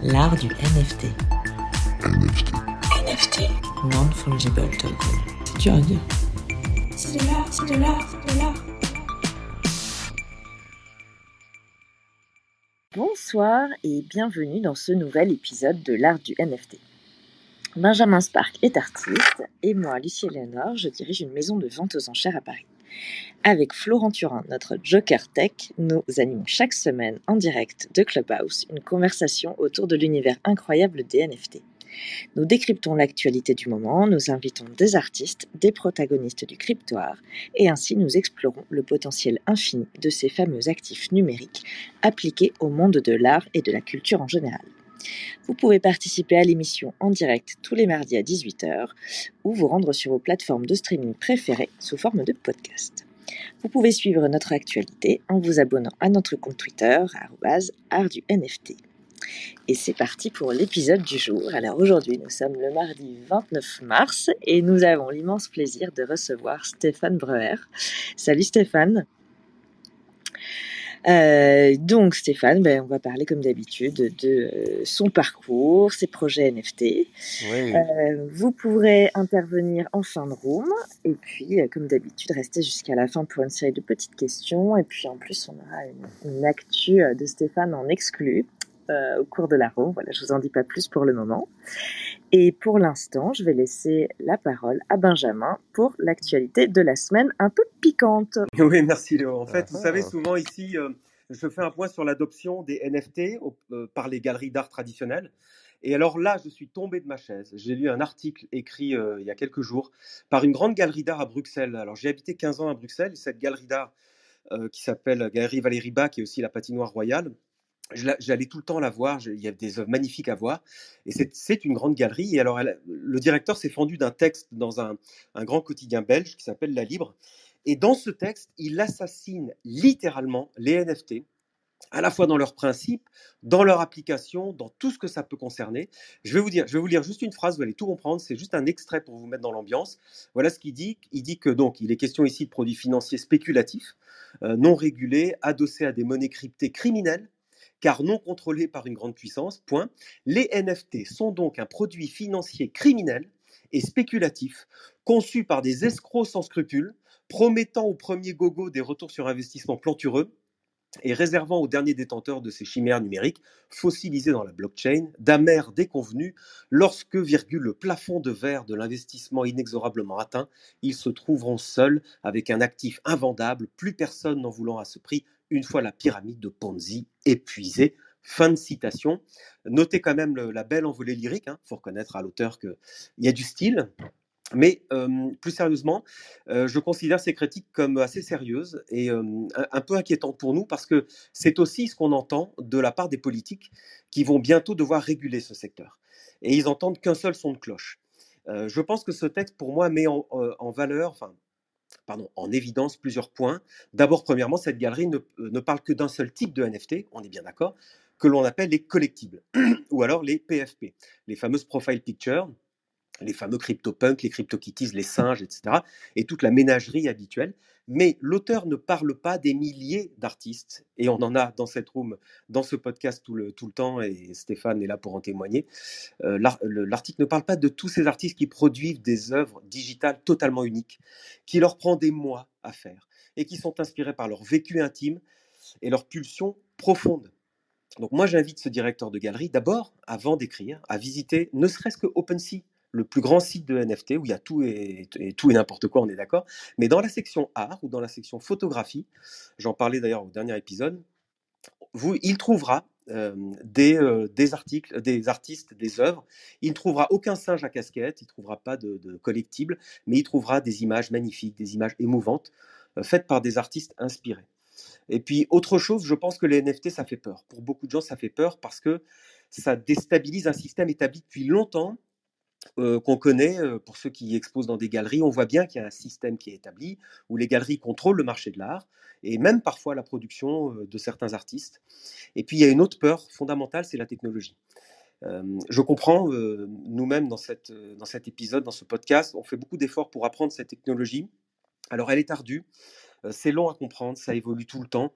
L'art du NFT. NFT. NFT. Non-fungible token. C'est dur à dire. C'est de l'art, c'est de l'art, c'est de l'art. Bonsoir et bienvenue dans ce nouvel épisode de l'art du NFT. Benjamin Spark est artiste et moi, Lucie Léonard, je dirige une maison de vente aux enchères à Paris. Avec Florent Turin, notre Joker Tech, nous animons chaque semaine en direct de Clubhouse une conversation autour de l'univers incroyable des NFT. Nous décryptons l'actualité du moment, nous invitons des artistes, des protagonistes du cryptoire, et ainsi nous explorons le potentiel infini de ces fameux actifs numériques appliqués au monde de l'art et de la culture en général. Vous pouvez participer à l'émission en direct tous les mardis à 18h ou vous rendre sur vos plateformes de streaming préférées sous forme de podcast. Vous pouvez suivre notre actualité en vous abonnant à notre compte Twitter, art du NFT. Et c'est parti pour l'épisode du jour. Alors aujourd'hui, nous sommes le mardi 29 mars et nous avons l'immense plaisir de recevoir Stéphane Breuer. Salut Stéphane. Euh, donc Stéphane, ben, on va parler comme d'habitude de euh, son parcours, ses projets NFT. Oui. Euh, vous pourrez intervenir en fin de room et puis, euh, comme d'habitude, rester jusqu'à la fin pour une série de petites questions. Et puis en plus, on aura une, une actu de Stéphane en exclu euh, au cours de la room. Voilà, je vous en dis pas plus pour le moment. Et pour l'instant, je vais laisser la parole à Benjamin pour l'actualité de la semaine un peu piquante. Oui, merci Léo. En fait, vous Ah. savez, souvent ici, euh, je fais un point sur l'adoption des NFT au- euh, par les galeries d'art traditionnelles. Et alors là, je suis tombé de ma chaise. J'ai lu un article écrit euh, il y a quelques jours par une grande galerie d'art à Bruxelles. Alors j'ai habité 15 ans à Bruxelles et cette galerie d'art euh, qui s'appelle Galerie Valérie Bach, qui est aussi la patinoire royale, j'allais tout le temps la voir. Il y a des œuvres magnifiques à voir. Et c'est- une grande galerie. Et alors le directeur s'est fendu d'un texte dans un, un grand quotidien belge qui s'appelle La Libre. Et dans ce texte, il assassine littéralement les NFT, à la fois dans leurs principes, dans leur application, dans tout ce que ça peut concerner. Je vais vous dire, je vais vous lire juste une phrase, vous allez tout comprendre. C'est juste un extrait pour vous mettre dans l'ambiance. Voilà ce qu'il dit. Il dit que donc, il est question ici de produits financiers spéculatifs, euh, non régulés, adossés à des monnaies cryptées criminelles car non contrôlés par une grande puissance. Point. Les NFT sont donc un produit financier criminel et spéculatif, conçu par des escrocs sans scrupules, promettant aux premiers gogos des retours sur investissement plantureux et réservant aux derniers détenteurs de ces chimères numériques, fossilisées dans la blockchain, d'amers déconvenus, lorsque, virgule, le plafond de verre de l'investissement inexorablement atteint, ils se trouveront seuls avec un actif invendable, plus personne n'en voulant à ce prix, une fois la pyramide de Ponzi épuisée. Fin de citation. Notez quand même la belle envolée lyrique. Il faut reconnaître à l'auteur qu'il y a du style. Mais euh, plus sérieusement, euh, je considère ces critiques comme assez sérieuses et euh, un, peu inquiétantes pour nous parce que c'est aussi ce qu'on entend de la part des politiques qui vont bientôt devoir réguler ce secteur. Et ils entendent qu'un seul son de cloche. Je pense que ce texte, pour moi, met en, valeur, pardon, en évidence plusieurs points. D'abord, premièrement, cette galerie ne, euh, ne parle que d'un seul type de NFT, on est bien d'accord, que l'on appelle les collectibles, ou alors les PFP, les fameuses profile pictures, les fameux CryptoPunks, les CryptoKitties, les singes, etc., et toute la ménagerie habituelle. Mais l'auteur ne parle pas des milliers d'artistes, et on en a dans cette room, dans ce podcast tout le, tout le temps, et Stéphane est là pour en témoigner. Euh, l'ar- le- L'article ne parle pas de tous ces artistes qui produisent des œuvres digitales totalement uniques, qui leur prend des mois à faire, et qui sont inspirés par leur vécu intime et leur pulsion profonde. Donc moi, j'invite ce directeur de galerie, d'abord, avant d'écrire, à visiter ne serait-ce que OpenSea, le plus grand site de NFT où il y a tout et, tout et n'importe quoi, on est d'accord. Mais dans la section art ou dans la section photographie, j'en parlais d'ailleurs au dernier épisode, vous, il trouvera euh, des, euh, des articles, des artistes, des œuvres. Il ne trouvera aucun singe à casquette, il ne trouvera pas de, de collectible, mais il trouvera des images magnifiques, des images émouvantes, euh, faites par des artistes inspirés. Et puis, autre chose, je pense que les NFT, ça fait peur. Pour beaucoup de gens, ça fait peur parce que ça déstabilise un système établi depuis longtemps euh, qu'on connaît, euh, pour ceux qui exposent dans des galeries, on voit bien qu'il y a un système qui est établi, où les galeries contrôlent le marché de l'art, et même parfois la production euh, de certains artistes. Et puis il y a une autre peur fondamentale, c'est la technologie. Je comprends, nous-mêmes dans, dans cet épisode, dans ce podcast, on fait beaucoup d'efforts pour apprendre cette technologie. Alors elle est ardue, c'est long à comprendre, ça évolue tout le temps.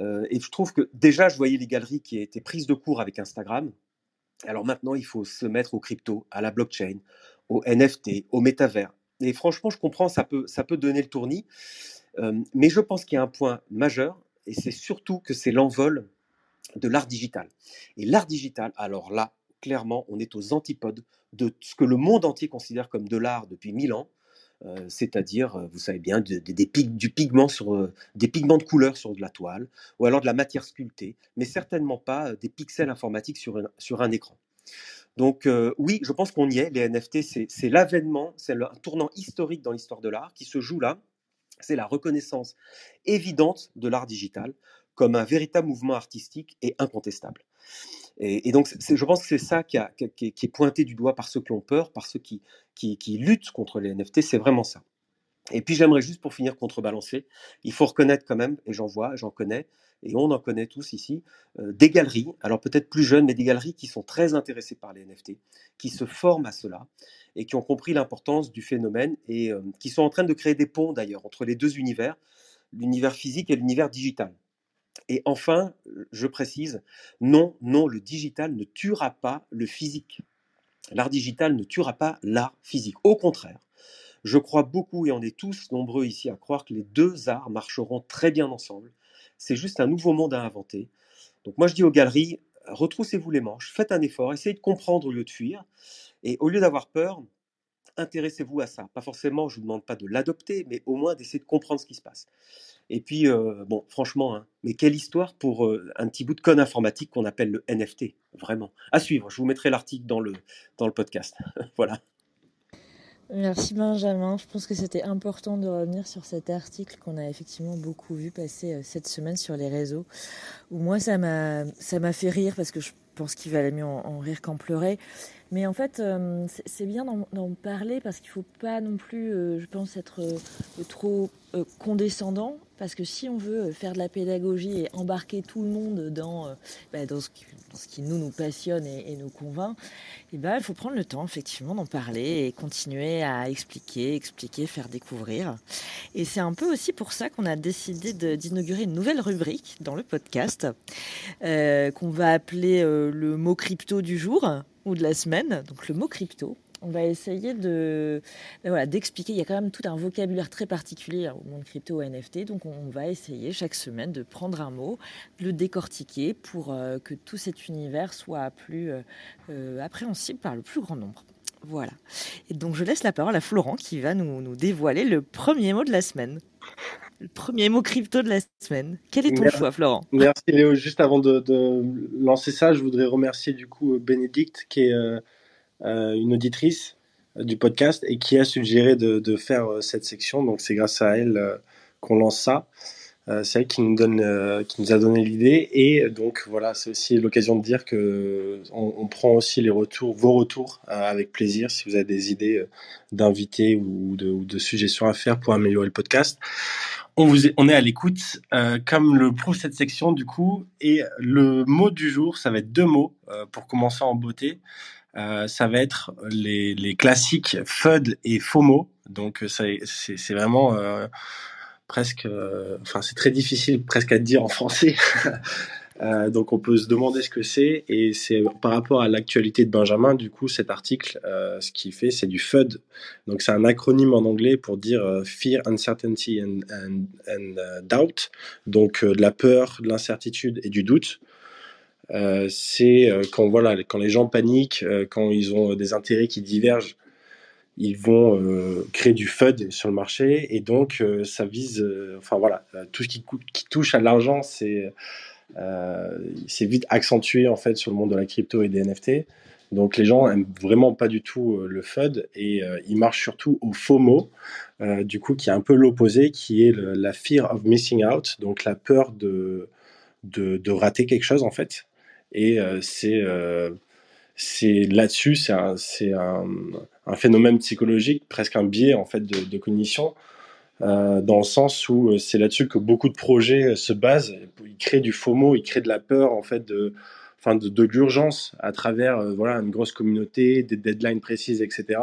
Et je trouve que déjà, je voyais les galeries qui étaient prises de court avec Instagram. Alors maintenant, il faut se mettre au crypto, à la blockchain, au NFT, au métavers. Et franchement, je comprends, ça peut, ça peut donner le tournis. Euh, mais je pense qu'il y a un point majeur, et c'est surtout que c'est l'envol de l'art digital. Et l'art digital, alors là, clairement, on est aux antipodes de ce que le monde entier considère comme de l'art depuis mille ans, c'est-à-dire, euh, vous savez bien, de- de- des pig- du pigment sur, euh, des pigments de couleur sur de la toile, ou alors de la matière sculptée, mais certainement pas euh, des pixels informatiques sur, un- sur un écran. Donc euh, oui, je pense qu'on y est. Les NFT, c'est l'avènement, c'est un tournant historique dans l'histoire de l'art qui se joue là. C'est la reconnaissance évidente de l'art digital comme un véritable mouvement artistique et incontestable. Et, donc, je pense que c'est ça qui est pointé du doigt par ceux qui ont peur, par ceux qui, qui, qui luttent contre les NFT, c'est vraiment ça. Et puis j'aimerais juste pour finir contrebalancer, il faut reconnaître quand même, et j'en vois, j'en connais, et on en connaît tous ici, euh, des galeries, alors peut-être plus jeunes, mais des galeries qui sont très intéressées par les NFT, qui se forment à cela, et qui ont compris l'importance du phénomène, et euh, qui sont en train de créer des ponts d'ailleurs entre les deux univers, l'univers physique et l'univers digital. Et enfin, je précise, non, non, le digital ne tuera pas le physique. L'art digital ne tuera pas l'art physique. Au contraire, je crois beaucoup, et on est tous nombreux ici à croire que les deux arts marcheront très bien ensemble. C'est juste un nouveau monde à inventer. Donc moi je dis aux galeries, retroussez-vous les manches, faites un effort, essayez de comprendre au lieu de fuir. Et au lieu d'avoir peur, intéressez-vous à ça. Pas forcément, je ne vous demande pas de l'adopter, mais au moins d'essayer de comprendre ce qui se passe. Et puis, euh, bon, franchement, hein, mais quelle histoire pour euh, un petit bout de code informatique qu'on appelle le NFT, vraiment. À suivre, je vous mettrai l'article dans le, dans le podcast. voilà. Merci Benjamin. Je pense que c'était important de revenir sur cet article qu'on a effectivement beaucoup vu passer euh, cette semaine sur les réseaux. Où moi, ça m'a, ça m'a fait rire parce que je pense qu'il valait mieux en, en rire qu'en pleurer. Mais en fait, c'est, bien d'en, parler parce qu'il faut pas non plus, je pense, être trop condescendant. Parce que si on veut faire de la pédagogie et embarquer tout le monde dans, euh, bah, dans, ce, qui, nous, passionne et, nous convainc, eh ben, il faut prendre le temps, effectivement, d'en parler et continuer à expliquer, expliquer, faire découvrir. Et c'est un peu aussi pour ça qu'on a décidé d'inaugurer une nouvelle rubrique dans le podcast euh, qu'on va appeler euh, le mot crypto du jour ou de la semaine. Donc le mot crypto. On va essayer de ben voilà, d'expliquer. Il y a quand même tout un vocabulaire très particulier au monde crypto NFT. Donc on va essayer chaque semaine de prendre un mot, de le décortiquer pour euh, que tout cet univers soit plus euh, appréhensible par le plus grand nombre. Voilà. Et donc je laisse la parole à Florent qui va nous, nous dévoiler le premier mot de la semaine. Le premier mot crypto de la semaine. Quel est ton Merci. choix, Florent? Merci Léo. Juste avant de, de lancer ça, je voudrais remercier du coup Bénédicte, qui est euh, euh, une auditrice euh, du podcast et qui a suggéré de, faire euh, cette section. Donc c'est grâce à elle euh, qu'on lance ça. Euh, c'est elle qui nous euh, a donné l'idée. Et donc voilà, c'est aussi l'occasion de dire que on, prend aussi les retours, vos retours euh, avec plaisir. Si vous avez des idées euh, d'invités ou de, suggestions à faire pour améliorer le podcast, on, est, à l'écoute, euh, comme le prouve cette section du coup. Et le mot du jour, ça va être deux mots euh, pour commencer en beauté. Euh, ça va être les, les classiques FUD et FOMO. Donc c'est c'est vraiment euh, presque, euh, enfin c'est très difficile presque à dire en français. Euh, donc on peut se demander ce que c'est et c'est par rapport à l'actualité de Benjamin du coup cet article euh, ce qu'il fait c'est du FUD donc c'est un acronyme en anglais pour dire euh, Fear, Uncertainty and, and, and Doubt donc euh, de la peur, de l'incertitude et du doute euh, c'est euh, quand voilà quand les gens paniquent euh, quand ils ont des intérêts qui divergent ils vont euh, créer du FUD sur le marché et donc euh, ça vise enfin voilà tout ce qui, touche à l'argent c'est euh, vite accentué en fait sur le monde de la crypto et des NFT. Donc les gens aiment vraiment pas du tout euh, le FUD et euh, ils marchent surtout au FOMO, euh, du coup qui est un peu l'opposé, qui est la fear of missing out, donc la peur de, de, de rater quelque chose en fait. Et euh, c'est c'est là-dessus, c'est un, un, un, phénomène psychologique, presque un biais en fait de, cognition. Euh, dans le sens où euh, c'est là-dessus que beaucoup de projets euh, se basent. Ils créent du FOMO, ils créent de la peur, en fait, de, enfin, de, de l'urgence à travers euh, voilà une grosse communauté, des deadlines précises, etc.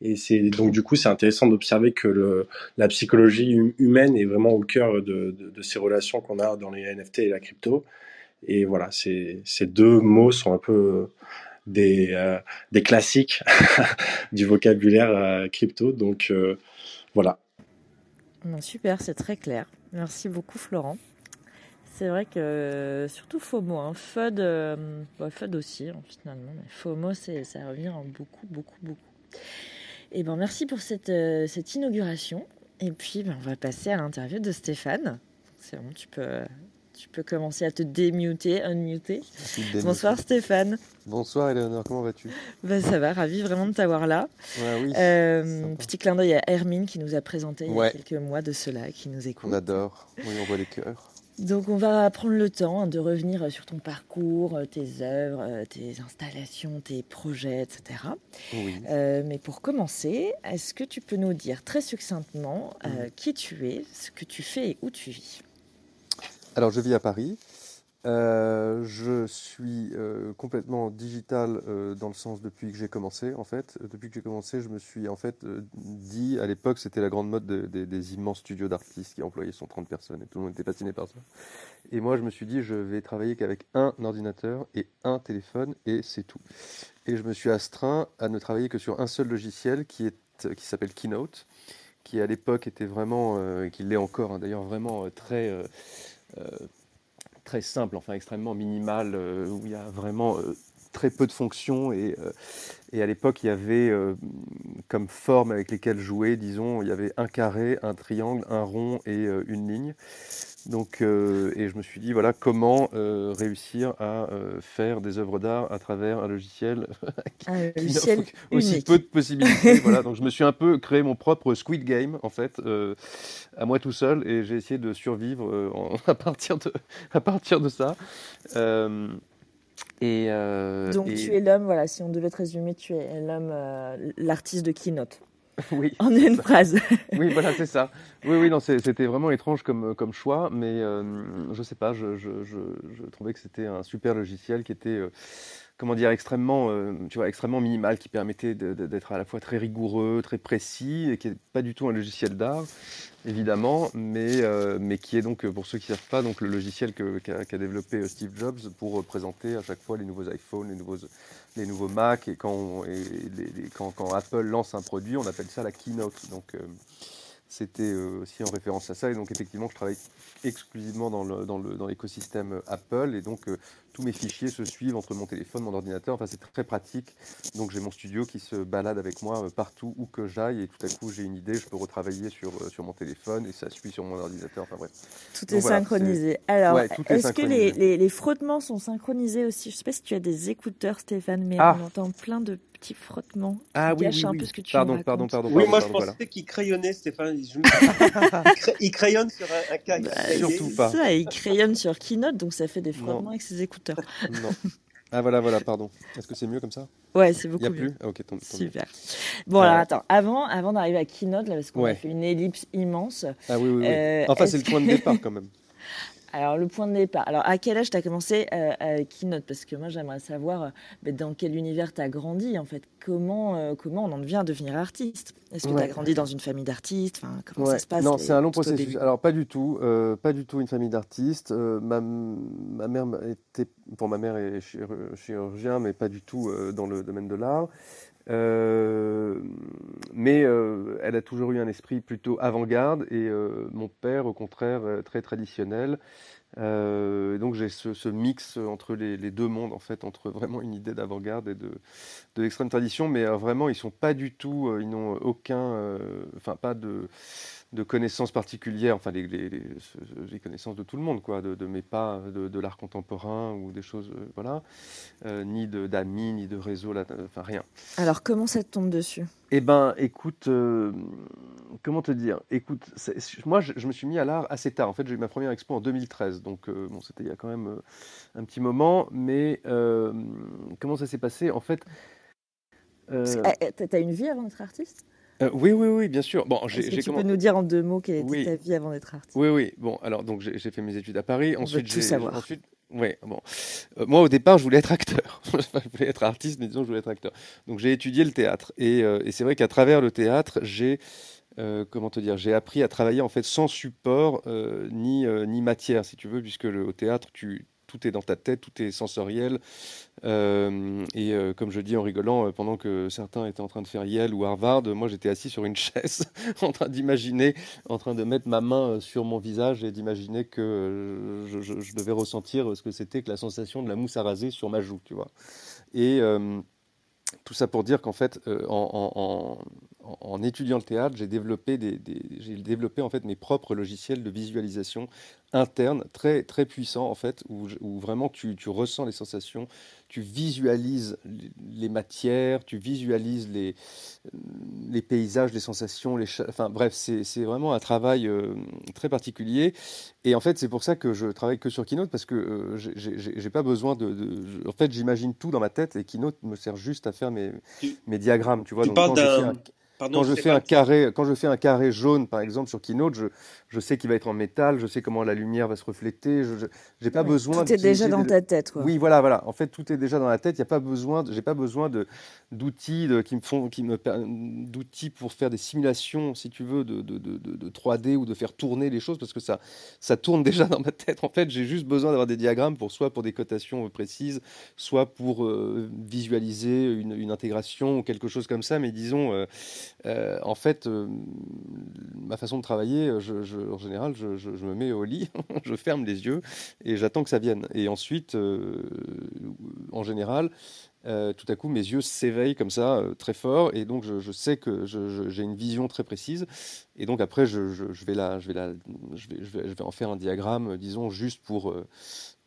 Et c'est donc du coup c'est intéressant d'observer que la psychologie hum, humaine est vraiment au cœur de ces relations qu'on a dans les NFT et la crypto. Et voilà, ces, deux mots sont un peu des, euh, classiques du vocabulaire euh, crypto. Donc voilà. Super, c'est très clair. Merci beaucoup Florent. C'est vrai que surtout FOMO, hein, FUD, FUD aussi hein, finalement, mais FOMO ça revient beaucoup, beaucoup, beaucoup. Et eh ben merci pour cette, cette inauguration. Et puis ben, on va passer à l'interview de Stéphane. C'est bon, tu peux tu peux commencer à te démuter, unmuter. Bonsoir Stéphane. Bonsoir Eleonore, comment vas-tu? Ben, Ça va, ravi vraiment de t'avoir là. oui, euh, petit clin d'œil à Hermine qui nous a présenté il y a quelques mois de cela, qui nous écoute. On adore, oui, on voit les cœurs. Donc on va prendre le temps de revenir sur ton parcours, tes œuvres, tes installations, tes projets, etc. Oui. Euh, mais pour commencer, est-ce que tu peux nous dire très succinctement euh, qui tu es, ce que tu fais et où tu vis? Alors, je vis à Paris. Euh, je suis euh, complètement digital euh, dans le sens depuis que j'ai commencé. En fait, depuis que j'ai commencé, je me suis en fait dit à l'époque, c'était la grande mode des immenses studios d'artistes qui employaient 130 personnes et tout le monde était fasciné par ça. Et moi, je me suis dit, je vais travailler qu'avec un ordinateur et un téléphone et c'est tout. Et je me suis astreint à ne travailler que sur un seul logiciel qui est qui s'appelle Keynote, qui à l'époque était vraiment, qui l'est encore hein, d'ailleurs, vraiment très très simple, enfin extrêmement minimal, euh, où il y a vraiment euh, très peu de fonctions et, et à l'époque il y avait comme forme avec lesquelles jouer, disons, il y avait un carré, un triangle, un rond et une ligne. Donc, et je me suis dit, voilà, comment réussir à faire des œuvres d'art à travers un logiciel, qui, un aussi peu de possibilités. voilà, donc je me suis un peu créé mon propre Squid Game, en fait, à moi tout seul, et j'ai essayé de survivre à, partir de, à partir de ça. et, donc tu es l'homme, voilà, si on devait te résumer, tu es l'homme, l'artiste de Keynote. Oui. En une phrase. oui, voilà, c'est ça. Oui, oui, non, c'était vraiment étrange comme, comme choix, mais euh, je sais pas, je, je, je, je trouvais que c'était un super logiciel qui était, euh, comment dire, extrêmement, euh, tu vois, extrêmement minimal, qui permettait d'être à la fois très rigoureux, très précis, et qui n'est pas du tout un logiciel d'art, évidemment, mais, euh, mais qui est donc, pour ceux qui ne savent pas, donc le logiciel qu'a développé Steve Jobs pour présenter à chaque fois les nouveaux iPhones, les nouveaux les nouveaux Mac et quand, Apple lance un produit, on appelle ça la keynote. Donc euh, c'était euh, aussi en référence à ça. Et donc effectivement, je travaille exclusivement dans l'écosystème dans Apple et donc euh, tous mes fichiers se suivent entre mon téléphone, mon ordinateur. Enfin, c'est très pratique. Donc, j'ai mon studio qui se balade avec moi euh, partout où que j'aille. Et tout à coup, j'ai une idée, je peux retravailler sur, euh, sur mon téléphone et ça suit sur mon ordinateur. Enfin, bref. Tout est synchronisé. Alors, est-ce que les, les, frottements sont synchronisés aussi? Je ne sais pas si tu as des écouteurs, Stéphane, mais ah. on entend plein de petits frottements. Ah oui, oui, un peu ce que tu pardon, pardon, pardon, Oui, moi je pensais qu'il crayonnait, Stéphane. il crayonne sur un, un cas. Bah, surtout pas. Ça, il crayonne sur Keynote, donc ça fait des frottements avec ses écouteurs. Non. Ah voilà, voilà, pardon. Est-ce que c'est mieux comme ça? Ouais, c'est beaucoup Il n'y a plus? ah, Ok, Super. Bon, alors attends, avant, avant d'arriver à Keynote, là, parce qu'on a fait une ellipse immense. Ah oui, oui, oui. Euh, enfin, c'est le point de départ quand même. Alors, le point de départ. Alors, à quel âge tu as commencé euh, à Keynote? Parce que moi, j'aimerais savoir euh, bah, dans quel univers tu as grandi, en fait? Comment, euh, comment on en vient à devenir artiste? Est-ce que tu as grandi dans une famille d'artistes? Enfin, Comment ça se passe Non, c'est un long processus. Alors, pas du tout. pas du tout une famille d'artistes. Ma, ma, mère était. Pour ma mère est chirurgien, mais pas du tout dans le domaine de l'art. Mais elle a toujours eu un esprit plutôt avant-garde et mon père, au contraire, très traditionnel. Euh, donc j'ai ce, mix entre les, deux mondes, en fait, entre vraiment une idée d'avant-garde et de, de l'extrême tradition, mais euh, vraiment ils sont pas du tout, euh, ils n'ont aucun, enfin pas de de connaissances particulières, enfin les, les, connaissances de tout le monde, quoi, de, de mes pas de, l'art contemporain ou des choses, voilà, ni d'amis, ni de réseau, là, enfin rien. Alors comment ça te tombe dessus? Eh ben, écoute, comment te dire? Écoute, moi, je, me suis mis à l'art assez tard. En fait, j'ai eu ma première expo en 2013, donc euh, bon, c'était il y a quand même euh, un petit moment. Mais euh, comment ça s'est passé? En fait, eh, t'as une vie avant d'être artiste? Oui, oui, oui, bien sûr. Bon, j'ai, tu peux nous dire en deux mots quelle était ta vie avant d'être artiste? Oui, oui. Bon, alors donc j'ai, fait mes études à Paris. On ensuite, tout savoir. Ensuite, oui, bon. moi, au départ, je voulais être acteur. je voulais être artiste, mais disons, je voulais être acteur. Donc, j'ai étudié le théâtre. Et, et c'est vrai qu'à travers le théâtre, j'ai euh, comment te dire, j'ai appris à travailler en fait sans support euh, ni, euh, ni matière, si tu veux, puisque le, au théâtre, tu tout est dans ta tête, tout est sensoriel. Euh, et euh, comme je dis en rigolant, euh, pendant que certains étaient en train de faire Yale ou Harvard, moi j'étais assis sur une chaise en train d'imaginer, en train de mettre ma main sur mon visage et d'imaginer que je, devais ressentir ce que c'était que la sensation de la mousse à raser sur ma joue, tu vois. Et tout ça pour dire qu'en fait, en- en- en étudiant le théâtre, j'ai développé, des, des- j'ai développé en fait mes propres logiciels de visualisation interne très très puissants en fait, où, vraiment tu, tu ressens les sensations, tu visualises les matières, tu visualises les, les paysages, les sensations, les enfin bref, c'est vraiment un travail euh, très particulier. Et en fait, c'est pour ça que je travaille que sur Keynote parce que euh, j'ai pas besoin de, en fait, j'imagine tout dans ma tête et Keynote me sert juste à faire mes, Tu, mes diagrammes, tu vois. tu Donc parles quand je fais un, Pardon, quand je fais Stéphane, un carré, quand je fais un carré jaune, par exemple, sur Keynote, je, je sais qu'il va être en métal, je sais comment la lumière va se refléter. Je n'ai pas Ouais, besoin Tout est déjà dans des... ta tête, quoi. Oui, voilà, voilà. En fait, tout est déjà dans la tête. Il y a pas besoin, j'ai pas besoin de d'outils qui me font, qui me d'outils pour faire des simulations, si tu veux, de, de, de, de- de 3D ou de faire tourner les choses parce que ça, ça tourne déjà dans ma tête. En fait, j'ai juste besoin d'avoir des diagrammes pour soit pour des cotations précises, soit pour euh, visualiser une, une intégration ou quelque chose comme ça. Mais disons, euh, euh, en fait, euh, ma façon de travailler, en général, je, me mets au lit, je ferme les yeux et j'attends que ça vienne. Et ensuite, euh, en général, tout à coup, mes yeux s'éveillent comme ça, très fort, et donc je, sais que j'ai une vision très précise. Et donc après, je, vais en faire un diagramme, disons, juste pour,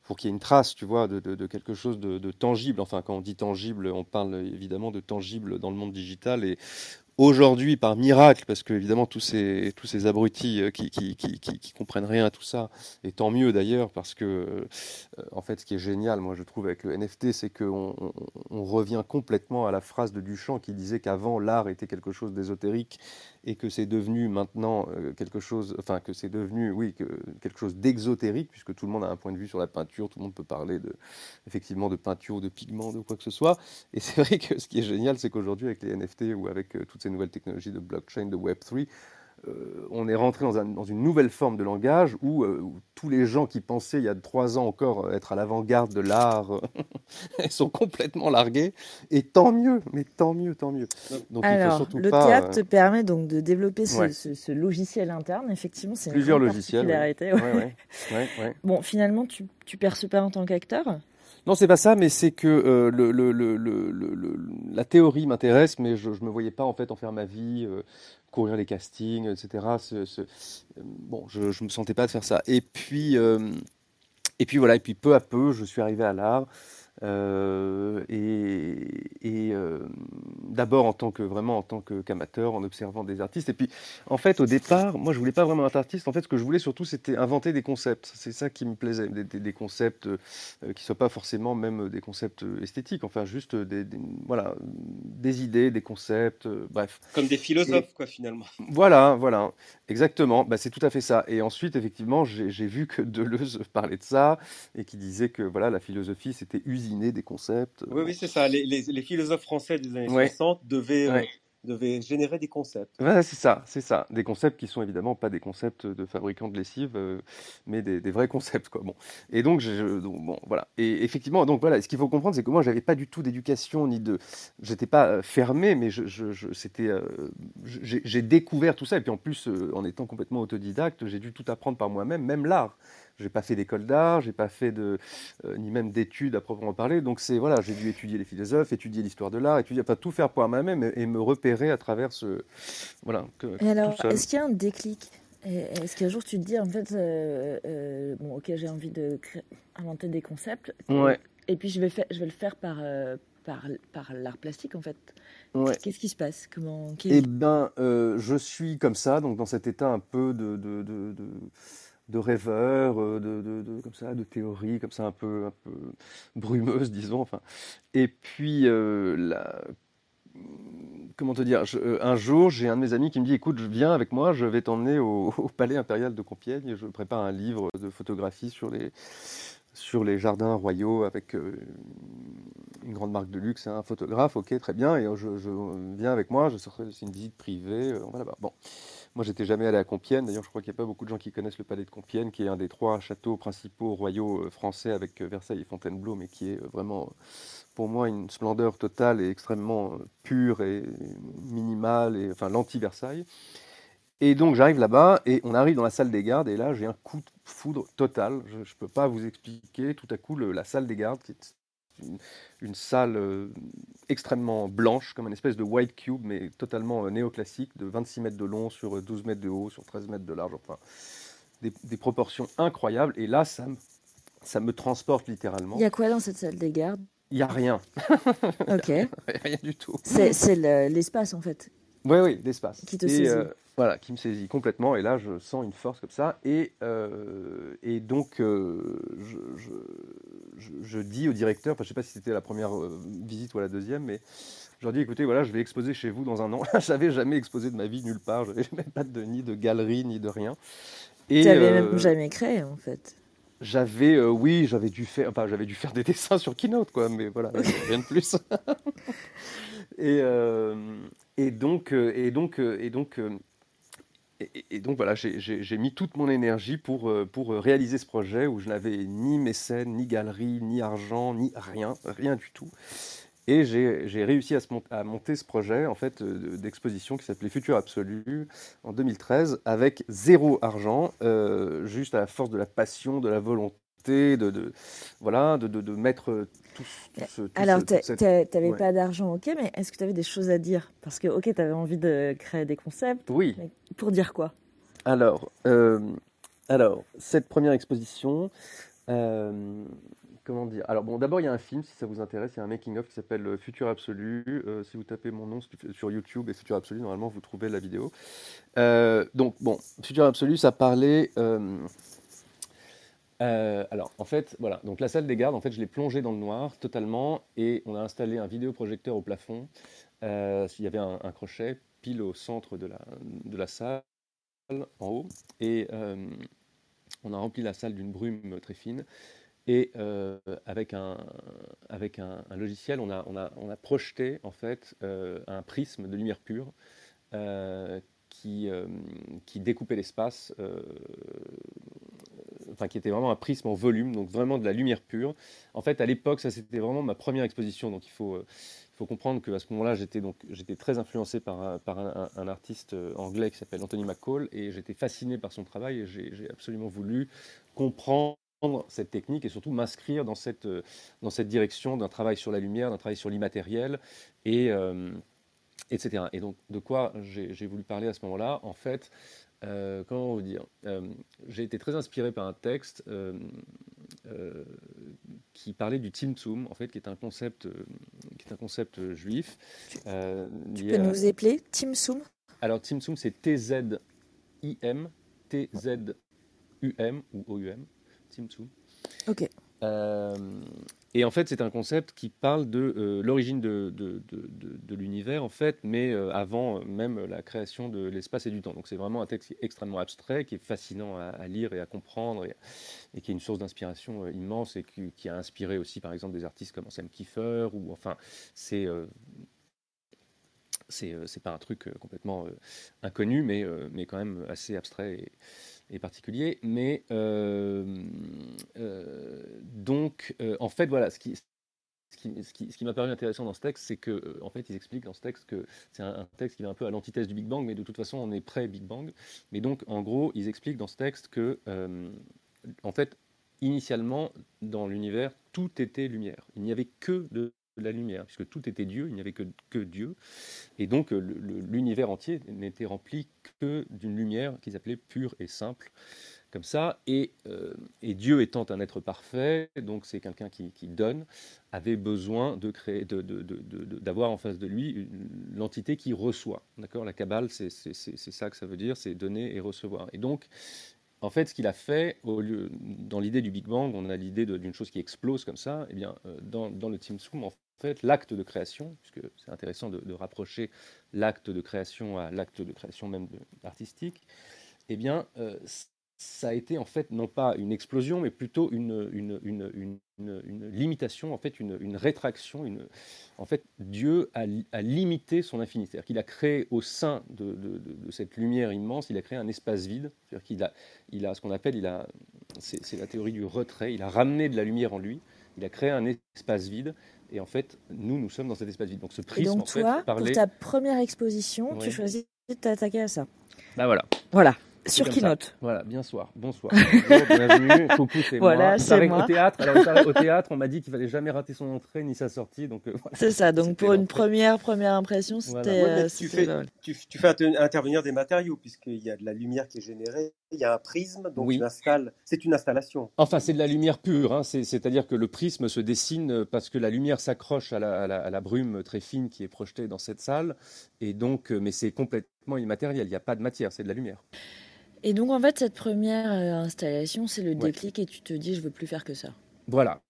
pour qu'il y ait une trace, tu vois, de quelque chose de, de tangible. Enfin, quand on dit tangible, on parle évidemment de tangible dans le monde digital. Et aujourd'hui, par miracle, parce que évidemment tous ces, tous ces abrutis euh, qui, qui, comprennent rien à tout ça, et tant mieux d'ailleurs, parce que euh, en fait, ce qui est génial, moi je trouve avec le NFT, c'est qu'on on, on revient complètement à la phrase de Duchamp qui disait qu'avant l'art était quelque chose d'ésotérique et que c'est devenu maintenant euh, quelque chose, enfin que c'est devenu, oui, que, quelque chose d'exotérique, puisque tout le monde a un point de vue sur la peinture, tout le monde peut parler de, effectivement de peinture de pigments, de quoi que ce soit. Et c'est vrai que ce qui est génial, c'est qu'aujourd'hui, avec les NFT ou avec euh, toutes ces nouvelles technologies de blockchain, de Web3, euh, on est rentré dans, un- dans une nouvelle forme de langage où, euh, où tous les gens qui pensaient il y a trois ans encore être à l'avant-garde de l'art euh, sont complètement largués. Et tant mieux, mais tant mieux, tant mieux. Donc il faut Alors, le pas. théâtre te permet donc de développer ce, Ouais. ce- ce logiciel interne. Effectivement, c'est Plusieurs logiciels, ouais, ouais. Bon, finalement, tu, tu perces pas en tant qu'acteur Non, c'est pas ça, mais c'est que euh, la théorie m'intéresse, mais je, je me voyais pas en fait en faire ma vie, euh, courir les castings, etc. Euh, bon, je, je me sentais pas de faire ça. Et puis, et puis voilà, et puis peu à peu, je suis arrivé à l'art. Euh, et et euh, d'abord en tant que vraiment en tant qu'amateur, en observant des artistes. Et puis en fait, au départ, moi je voulais pas vraiment être artiste. En fait, ce que je voulais surtout, c'était inventer des concepts. C'est ça qui me plaisait, des, des- des concepts euh, qui soient pas forcément même des concepts euh, esthétiques. Enfin, juste des, des- voilà, des idées, des concepts. bref. Comme des philosophes, quoi, finalement. Voilà, voilà, exactement. Bah, c'est tout à fait ça. Et ensuite, effectivement, j'ai vu que Deleuze parlait de ça et qui disait que voilà, la philosophie, c'était des concepts. Oui, oui, c'est ça. Les, les, les philosophes français des années Ouais. 60 devaient, euh, devaient générer des concepts. Ouais, c'est ça, c'est ça. Des concepts qui sont évidemment pas des concepts de fabricants de lessive, euh, mais des, des vrais concepts, quoi. Bon. Et donc, je, donc, bon, voilà. Et effectivement, donc voilà, ce qu'il faut comprendre, c'est que moi, j'avais pas du tout d'éducation ni de, j'étais pas euh, fermé, mais je, je, je- c'était, euh, j'ai découvert tout ça. Et puis en plus, euh, en étant complètement autodidacte, j'ai dû tout apprendre par moi-même, même l'art. J'ai pas fait d'école d'art, j'ai pas fait de, euh, ni même d'études à proprement parler. Donc c'est voilà, j'ai dû étudier les philosophes, étudier l'histoire de l'art, étudier, enfin tout faire par moi-même et, et me repérer à travers ce, voilà, que, Et alors, est-ce qu'il y a un déclic? Est-ce qu'un jour tu te dis, en fait, euh, euh, bon, ok, j'ai envie de créer- inventer des concepts, et- Ouais. et puis je vais, faire, je vais le faire par, par, par l'art plastique, en fait? Ouais. Qu'est-ce qui se passe? Comment Eh ben, je suis comme ça, donc dans cet état un peu de, de, de, de, de rêveur, euh, de, comme ça, de théorie, comme ça un peu, un peu brumeuse, disons. Enfin, et puis euh, comment te dire, euh, un jour, j'ai un de mes amis qui me dit, écoute, viens avec moi, je vais t'emmener au, Palais impérial de Compiègne. Je prépare un livre de photographie sur les sur les jardins royaux avec une grande marque de luxe, et un photographe, ok, très bien, et je, viens avec moi, je c'est une visite privée, on va là-bas. Bon, moi, j'étais jamais allé à Compiègne. D'ailleurs, je crois qu'il n'y a pas beaucoup de gens qui connaissent le palais de Compiègne, qui est un des trois châteaux principaux royaux euh, français avec euh, Versailles et Fontainebleau, mais qui est euh, vraiment, pour moi, une splendeur totale et extrêmement pure et minimale, et enfin l'anti-Versailles. Et donc j'arrive là-bas et on arrive dans la salle des gardes et là j'ai un coup de foudre total. Je ne peux pas vous expliquer. Tout à coup, la salle des gardes, une, une salle euh, extrêmement blanche, comme une espèce de white cube, mais totalement euh, néoclassique, de 26 mètres de long sur euh, 12 mètres de haut, sur 13 mètres de large, enfin des, des proportions incroyables. Et là, ça me, ça me transporte littéralement. Il y a quoi dans cette salle des gardes? Il n'y a rien, Ok. rien du tout. C'est c'est le- l'espace en fait. Oui, oui, l'espace. Qui te Et, saisit. euh, voilà, qui me saisit complètement. Et là, je sens une force comme ça. Et, euh, et donc, euh, je, je, je- je dis au directeur, enfin, je ne sais pas si c'était la première visite ou la deuxième, mais je leur dis, écoutez, voilà, je vais exposer chez vous dans un an. je n'avais jamais exposé de ma vie nulle part. Je n'avais même pas de, ni de galerie, ni de rien. Et, Tu n'avais même jamais créé en fait. j'avais, euh, oui, j'avais dû faire, enfin, j'avais dû faire des dessins sur Keynote, quoi, mais voilà, rien de plus. et, euh, et donc, voilà, j'ai- mis toute mon énergie pour, euh, euh, réaliser ce projet où je n'avais ni mécène, ni galerie, ni argent, ni rien, rien du tout. Et j'ai réussi à, monter ce projet en fait euh, d'exposition qui s'appelait Futur Absolu en 2013 avec zéro argent, juste à la force de la passion, de la volonté, de, de- voilà, de, de, de mettre tout, ce- tout ce, tout Alors, tu cette- n'avais ouais. pas d'argent, ok, mais est-ce que tu avais des choses à dire? Parce que, ok, tu avais envie de créer des concepts. Oui. mais Pour dire quoi? Alors, euh, alors, cette première exposition, euh, comment dire? Alors bon, d'abord il y a un film, si ça vous intéresse, il y a un making-of qui s'appelle euh, Futur Absolu. Euh, si vous tapez mon nom sur- YouTube et Futur Absolu, normalement vous trouvez la vidéo. Donc bon, Futur Absolu, ça parlait. Euh, alors en fait, voilà, donc la salle des gardes, en fait, je l'ai plongée dans le noir totalement et on a installé un vidéoprojecteur au plafond. Euh, il y avait un, crochet pile au centre de la, salle en haut. Et euh, on a rempli la salle d'une brume très fine. Et avec, un, logiciel on a, projeté en fait un prisme de lumière pure qui, découpait l'espace, enfin qui était vraiment un prisme en volume, donc vraiment de la lumière pure. En fait, à l'époque, ça c'était vraiment ma première exposition, donc il faut, euh, faut comprendre qu'à ce moment-là, j'étais donc j'étais très influencé par, un, par un, artiste euh, anglais qui s'appelle Anthony McCall, et j'étais fasciné par son travail, et j'ai absolument voulu comprendre cette technique et surtout m'inscrire dans cette, euh, dans cette direction d'un travail sur la lumière, d'un travail sur l'immatériel, et, etc. Et donc, de quoi j'ai voulu parler à ce moment-là? En fait, euh, comment vous dire Euh, J'ai été très inspiré par un texte euh, euh, qui parlait du Tzimtzum, en fait, qui est un concept, qui est un concept juif. Tu peux à- nous épeler Tim Soum alors, Tzimtzum, c'est T-Z-I-M, T-Z-U-M ou O-U-M, Tzimtzum. Ok. Et en fait, c'est un concept qui parle de euh, l'origine de, de, de- l'univers, en fait, mais euh, avant euh, même la création de l'espace et du temps. Donc, c'est vraiment un texte extrêmement abstrait, qui est fascinant à, lire et à comprendre, et, qui est une source d'inspiration immense et qui, a inspiré aussi, par exemple, des artistes comme Sam Kiefer, ou enfin, c'est. c'est pas un truc complètement inconnu, mais, mais quand même assez abstrait et particulier. Mais euh, euh, donc, euh, en fait, voilà, ce qui, ce qui, ce qui- m'a paru intéressant dans ce texte, c'est que, en fait, ils expliquent dans ce texte que c'est un, texte qui va un peu à l'antithèse du Big Bang, mais de toute façon, on est pré-Big Bang. Mais donc, en gros, ils expliquent dans ce texte que, en fait, initialement, dans l'univers, tout était lumière. Il n'y avait que de la lumière, puisque tout était Dieu, il n'y avait que, que Dieu. Et donc, l'univers entier n'était rempli que d'une lumière qu'ils appelaient pure et simple, comme ça. Et, euh, et Dieu étant un être parfait, donc c'est quelqu'un qui, qui donne, avait besoin de créer, d'avoir en face de lui l'entité qui reçoit. D'accord? La Kabbale, c'est ça que ça veut dire, c'est donner et recevoir. Et donc, en fait, ce qu'il a fait, au lieu, dans l'idée du Big Bang, on a l'idée d'une chose qui explose comme ça. Eh bien, euh, dans, dans le Tzimtzum, en fait, l'acte de création, puisque c'est intéressant de, rapprocher l'acte de création à l'acte de création même artistique, eh bien, euh, ça a été en fait non pas une explosion, mais plutôt une, limitation, en fait, une, rétraction. En fait, Dieu a, li- a limité son infini. C'est-à-dire qu'il a créé au sein de, cette lumière immense, il a créé un espace vide. C'est-à-dire qu'il a, il a ce qu'on appelle, c'est la théorie du retrait. Il a ramené de la lumière en lui. Il a créé un espace vide. Et en fait, nous, nous sommes dans cet espace vide. Donc ce Et prisme, donc en fait, toi, pour ta première exposition, Oui. tu choisis de t'attaquer à ça. Bah voilà. Voilà, sur. Keynote. Voilà, bien soir. Bonsoir. Bonjour, bienvenue. Coucou, c'est Voilà, moi. C'est moi. qu'au théâtre, alors, au théâtre, on m'a dit qu'il fallait jamais rater son entrée ni sa sortie. Donc euh, voilà. C'est ça, donc pour une première première impression, Voilà. c'était... Ouais, mais euh, tu fais-. Tu, tu intervenir des matériaux, puisqu'il y a de la lumière qui est générée, il y a un prisme, donc Oui. c'est une installation. Enfin, c'est de la lumière pure. hein. C'est- C'est-à-dire que le prisme se dessine euh, parce que la lumière s'accroche à la, à la- à la brume très fine qui est projetée dans cette salle. Et donc, euh, mais c'est complètement immatériel. Il n'y a pas de matière, c'est de la lumière. Et donc en fait, cette première euh, installation, c'est le Ouais. déclic et tu te dis, je veux plus faire que ça. Voilà.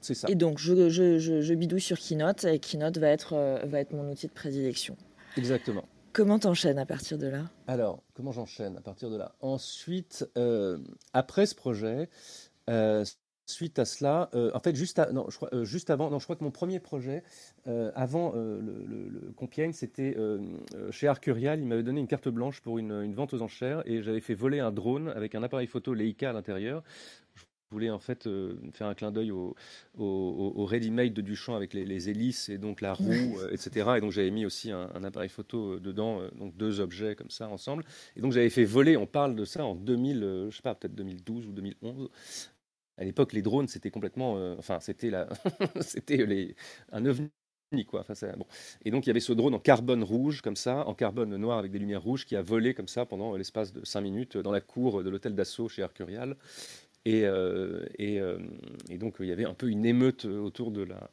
C'est ça. Et donc je, je, je, je bidouille sur Keynote et Keynote va être, va être mon outil de prédilection. Exactement. Comment t'enchaînes à partir de là? Alors, comment j'enchaîne à partir de là? Ensuite, euh, après ce projet, euh, suite à cela, euh, en fait, juste, avant, non, je crois que mon premier projet, avant le, Compiègne, c'était chez Arcurial. Il m'avait donné une carte blanche pour une, une vente aux enchères et j'avais fait voler un drone avec un appareil photo Leica à l'intérieur. Je voulais en fait euh, faire un clin d'œil au, au, au- ready-made de Duchamp avec les, les hélices et donc la roue, euh, etc. Et donc j'avais mis aussi un, un appareil photo euh, dedans, donc deux objets comme ça ensemble. Et donc j'avais fait voler, on parle de ça en 2000, euh, je sais pas, peut-être 2012 ou 2011. À l'époque, les drones, c'était complètement, enfin, c'était la, c'était les, un ovni. Quoi. Enfin, ça- bon. Et donc il y avait ce drone en carbone rouge comme ça, en carbone noir avec des lumières rouges qui a volé comme ça pendant l'espace de 5 minutes dans la cour de l'hôtel d'assaut chez Arcurial. Et, euh, et, euh, et donc il y avait un peu une émeute autour de la,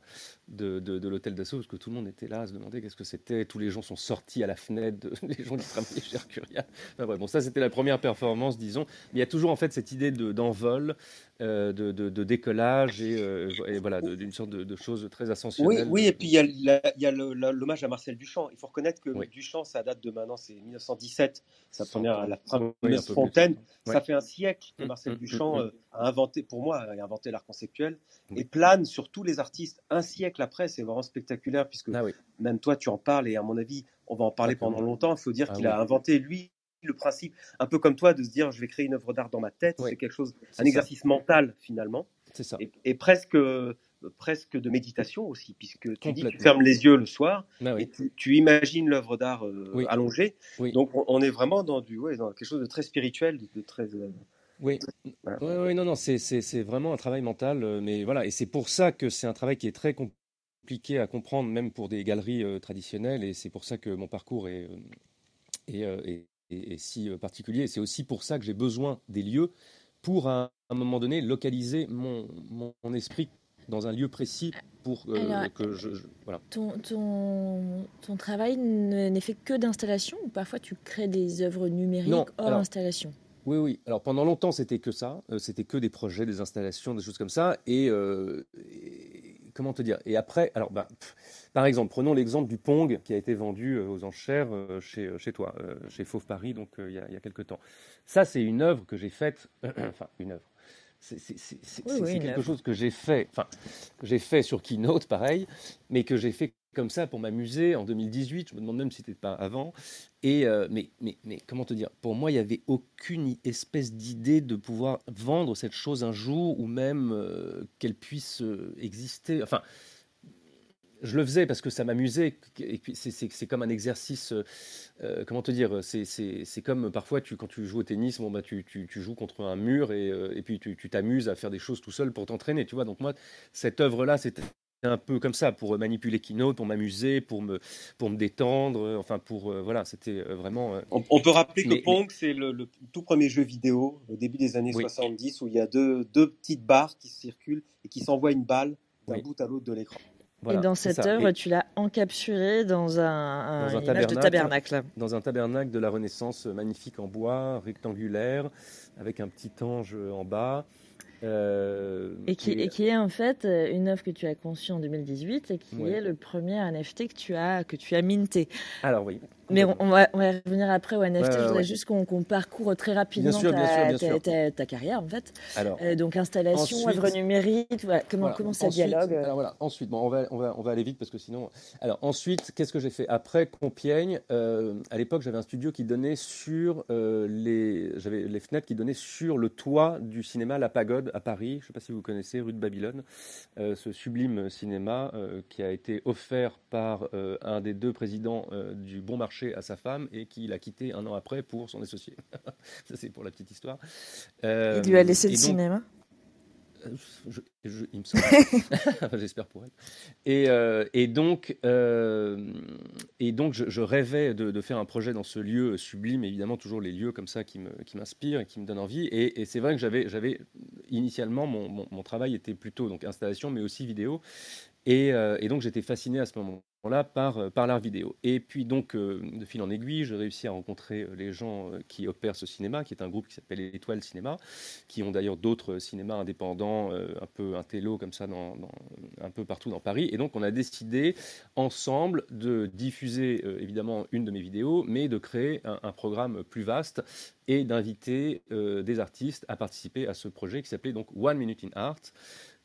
de, de, de l'hôtel d'assaut parce que tout le monde était là à se demander qu'est-ce que c'était. Tous les gens sont sortis à la fenêtre, les gens qui travaillaient chez Arcurial. Enfin, bref, bon, ça c'était la première performance, disons. Mais il y a toujours en fait cette idée de- d'envol, euh, de, décollage et, euh, et voilà, d'une sorte de, chose très Oui, ascensionnelle. oui, et puis il y a, l'hommage à Marcel Duchamp. Il faut reconnaître que Oui. Duchamp, ça date de maintenant, c'est 1917, sa première, la Oui, plus. fontaine. Ouais. Ça fait un siècle que Mm, Marcel mm, Duchamp mm, euh, a inventé, pour moi, a inventé l'art conceptuel Oui. et plane sur tous les artistes. Un siècle après, c'est vraiment spectaculaire puisque Ah oui. même toi, tu en parles et à mon avis, on va en parler pendant longtemps. Il faut dire Ah qu'il oui. a inventé, lui, le principe, un peu comme toi, de se dire je vais créer une œuvre d'art dans ma tête. C'est quelque chose, un ça. exercice mental finalement C'est ça. et, et presque, euh, presque de méditation aussi, puisque tu dis tu fermes les yeux le soir Ah et tu, tu imagines l'œuvre d'art euh, Oui. allongée. Oui. Donc on, on est vraiment dans du, ouais, dans quelque chose de très spirituel, de, de très. euh, Oui, Voilà. Ouais, ouais, non, non, c'est, vraiment un travail mental, euh, mais voilà, et c'est pour ça que c'est un travail qui est très compliqué à comprendre, même pour des galeries euh, traditionnelles, et c'est pour ça que mon parcours est, euh, est, est- est- est si particulier. Et c'est aussi pour ça que j'ai besoin des lieux pour, à un moment donné, localiser mon, mon, mon esprit dans un lieu précis pour euh, Alors, que je, je- voilà. ton, ton, ton travail ne- n'est fait que d'installation ou parfois tu crées des œuvres numériques Non, hors alors- installation? Oui, oui. Alors pendant longtemps, c'était que ça. Euh, c'était que des projets, des installations, des choses comme ça. Et, euh, et- comment te dire? Et après, alors, bah, pff, par exemple, prenons l'exemple du Pong qui a été vendu euh, aux enchères euh, chez, chez toi, chez Fauve Paris, donc il y, a, il y a quelques temps. Ça, c'est une œuvre que j'ai faite. enfin, une œuvre. C'est Oui, quelque chose que j'ai fait, enfin, j'ai fait sur Keynote, pareil, mais que j'ai fait comme ça pour m'amuser en 2018. Je me demande même si c'était pas avant. Et euh, mais, mais, mais comment te dire? Pour moi, il n'y avait aucune espèce d'idée de pouvoir vendre cette chose un jour ou même euh, qu'elle puisse euh, exister. Enfin, je le faisais parce que ça m'amusait. Et c'est- comme un exercice. comment te dire? C'est comme parfois tu, quand tu joues au tennis, bon, bah, tu, tu- tu joues contre un mur et, et puis tu tu t'amuses à faire des choses tout seul pour t'entraîner. Tu vois? Donc moi, cette œuvre-là, c'était un peu comme ça pour manipuler Keynote, pour m'amuser, pour me, pour me détendre. euh, Enfin, pour. euh, voilà, c'était euh, vraiment. euh, On, on peut rappeler que Mais- Pong, c'est le, le tout premier jeu vidéo au début des années Oui. 70 où il y a deux, deux petites barres qui circulent et qui s'envoient une balle d'un Oui. bout à l'autre de l'écran. voilà, Et dans cette œuvre, Et- tu l'as encapsulée dans un, un- Dans un une image de tabernacle. dans un tabernacle de la Renaissance euh, magnifique en bois, rectangulaire, avec un petit ange en bas. Euh, Et qui, et qui est en fait euh, une œuvre que tu as conçue en 2018 et qui Ouais. est le premier NFT que tu as, que tu as minté. Alors oui, Mais on, va, on va revenir après au NFT. Ouais, je voudrais ouais. juste qu'on parcourt très rapidement Bien sûr, ta, bien sûr, bien ta- sûr. ta- ta carrière, en fait. Alors, Euh, donc, installation, Ensuite- œuvre numérique, voilà, comment, Voilà. comment ça Ensuite- dialogue euh, Alors voilà, ensuite, bon, on, va, on, va, on va aller vite parce que sinon. Alors ensuite, qu'est-ce que j'ai fait? Après Compiègne, euh, à l'époque, j'avais un studio qui donnait sur euh, les. J'avais les fenêtres qui donnaient sur le toit du cinéma La Pagode à Paris. Je ne sais pas si vous connaissez, rue de Babylone. Ce sublime cinéma qui a été offert par un des deux présidents du Bon Marché à sa femme et qui l'a quitté un an après pour son associé. Ça, c'est pour la petite histoire. Euh, Il lui a laissé le donc- cinéma euh, je- je- il me semble. J'espère pour elle. Et, euh, et donc, euh, et donc je, je rêvais de, de faire un projet dans ce lieu sublime, évidemment, toujours les lieux comme ça qui me- qui m'inspirent et qui me donnent envie. Et, et c'est vrai que j'avais, initialement, mon, mon- mon travail était plutôt donc, installation, mais aussi vidéo. Et, euh, et donc j'étais fasciné à ce moment-là par, euh, par l'art vidéo. Et puis donc, euh, de fil en aiguille, j'ai réussi à rencontrer euh, les gens qui opèrent ce cinéma, qui est un groupe qui s'appelle Étoile Cinéma, qui ont d'ailleurs d'autres cinémas indépendants, un peu intello comme ça, dans, un peu partout dans Paris. Et donc on a décidé ensemble de diffuser évidemment une de mes vidéos, mais de créer un, un programme plus vaste et d'inviter des artistes à participer à ce projet qui s'appelait donc One Minute in Art.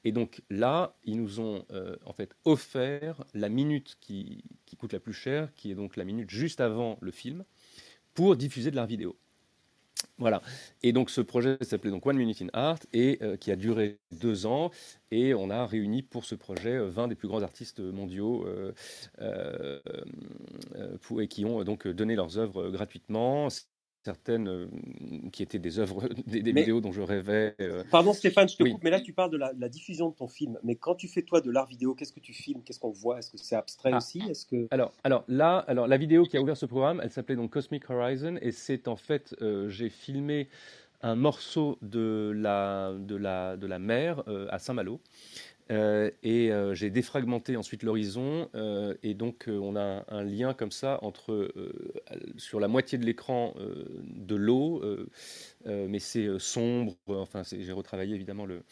Et donc là, ils nous ont euh, en fait offert la minute qui, coûte la plus cher, qui est donc la minute juste avant le film, pour diffuser de l'art vidéo. Voilà. Et donc ce projet s'appelait donc One Minute in Art et euh, qui a duré deux ans. Et on a réuni pour ce projet euh, 20 des plus grands artistes mondiaux euh, euh, euh, et qui ont euh, donc donné leurs œuvres euh, gratuitement. Certaines euh, qui étaient des œuvres, des, des Mais- vidéos dont je rêvais. euh, Pardon Stéphane, je te Oui. coupe, mais là tu parles de la, diffusion de ton film. Mais quand tu fais toi de l'art vidéo, qu'est-ce que tu filmes? Qu'est-ce qu'on voit? Est-ce que c'est abstrait Ah. aussi? Est-ce que Alors, alors là, alors la vidéo qui a ouvert ce programme, elle s'appelait donc Cosmic Horizon et c'est en fait, euh, j'ai filmé un morceau de la de la de la mer euh, à Saint-Malo. Euh, et euh, j'ai défragmenté ensuite l'horizon euh, et donc on a un, lien comme ça entre sur la moitié de l'écran de l'eau, mais c'est sombre. Enfin, j'ai retravaillé évidemment le,